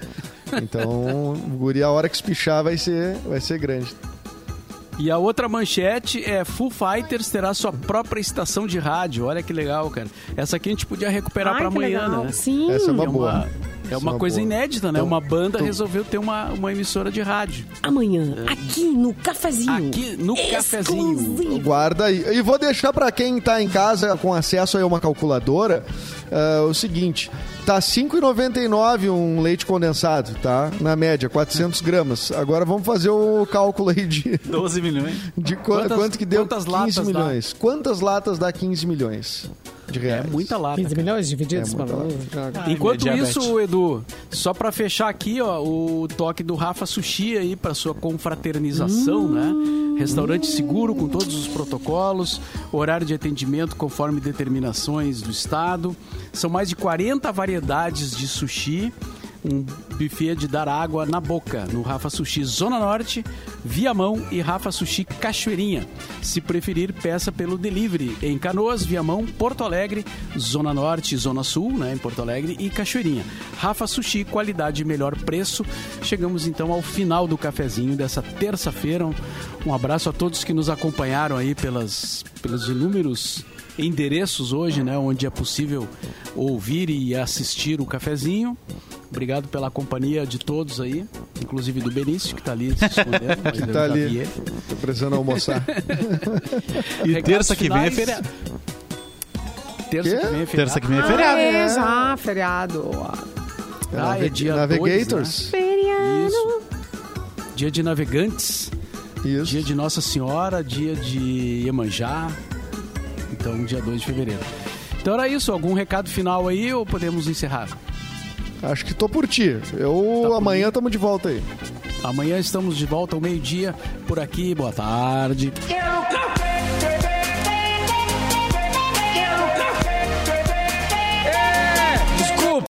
Então, o guri, a hora que espichar vai ser, vai ser grande. E a outra manchete é Full Fighters terá sua própria estação de rádio. Olha que legal, cara. Essa aqui a gente podia recuperar que amanhã, legal. né? Sim. Essa é uma é boa. uma, é uma uma coisa boa. inédita, né? Então- uma banda então- resolveu ter uma, uma emissora de rádio. Amanhã, aqui no cafezinho. Aqui no cafezinho. Guarda aí. E vou deixar para quem tá em casa com acesso a uma calculadora ah, o seguinte: tá 5,99 um leite condensado, tá? Na média, 400 gramas. Agora vamos fazer o cálculo aí de, 12 milhões. de qu- Quantas- quanto que deu quantas 15 latas dá? milhões. Quantas latas dá 15 milhões de É reais? muita lata. 15 milhões divididos É para muito Enquanto isso. Edu, só pra fechar aqui, ó, o toque do Rafa Sushi aí pra sua confraternização, né? Restaurante seguro com todos os protocolos, horário de atendimento conforme determinações do estado. São mais de 40 variedades de sushi. Um buffet de dar água na boca no Rafa Sushi Zona Norte, Viamão e Rafa Sushi Cachoeirinha. Se preferir, peça pelo delivery em Canoas, Viamão, Porto Alegre, Zona Norte, Zona Sul, né, em Porto Alegre e Cachoeirinha. Rafa Sushi, qualidade e melhor preço. Chegamos então ao final do cafezinho dessa terça-feira. Um, um abraço a todos que nos acompanharam aí pelas, pelos inúmeros endereços hoje, né, onde é possível ouvir e assistir o cafezinho. Obrigado pela companhia de todos aí, inclusive do Benício, que está ali se escondendo. mas Que tá já ali. Tô precisando almoçar. E Recados terça que vem é feriado. Terça que vem é feriado. Terça que vem é Ah, feriado. é, já, feriado. Ah, é dia Navigators. Feriado. Isso. Dia de navegantes, Isso. dia de Nossa Senhora, dia de Iemanjá. Então, dia 2 de fevereiro. Então era isso, algum recado final aí ou podemos encerrar? Acho que tô por ti. Eu Tá por amanhã tamo de volta aí. Amanhã estamos de volta ao meio-dia por aqui. Boa tarde. Quero café!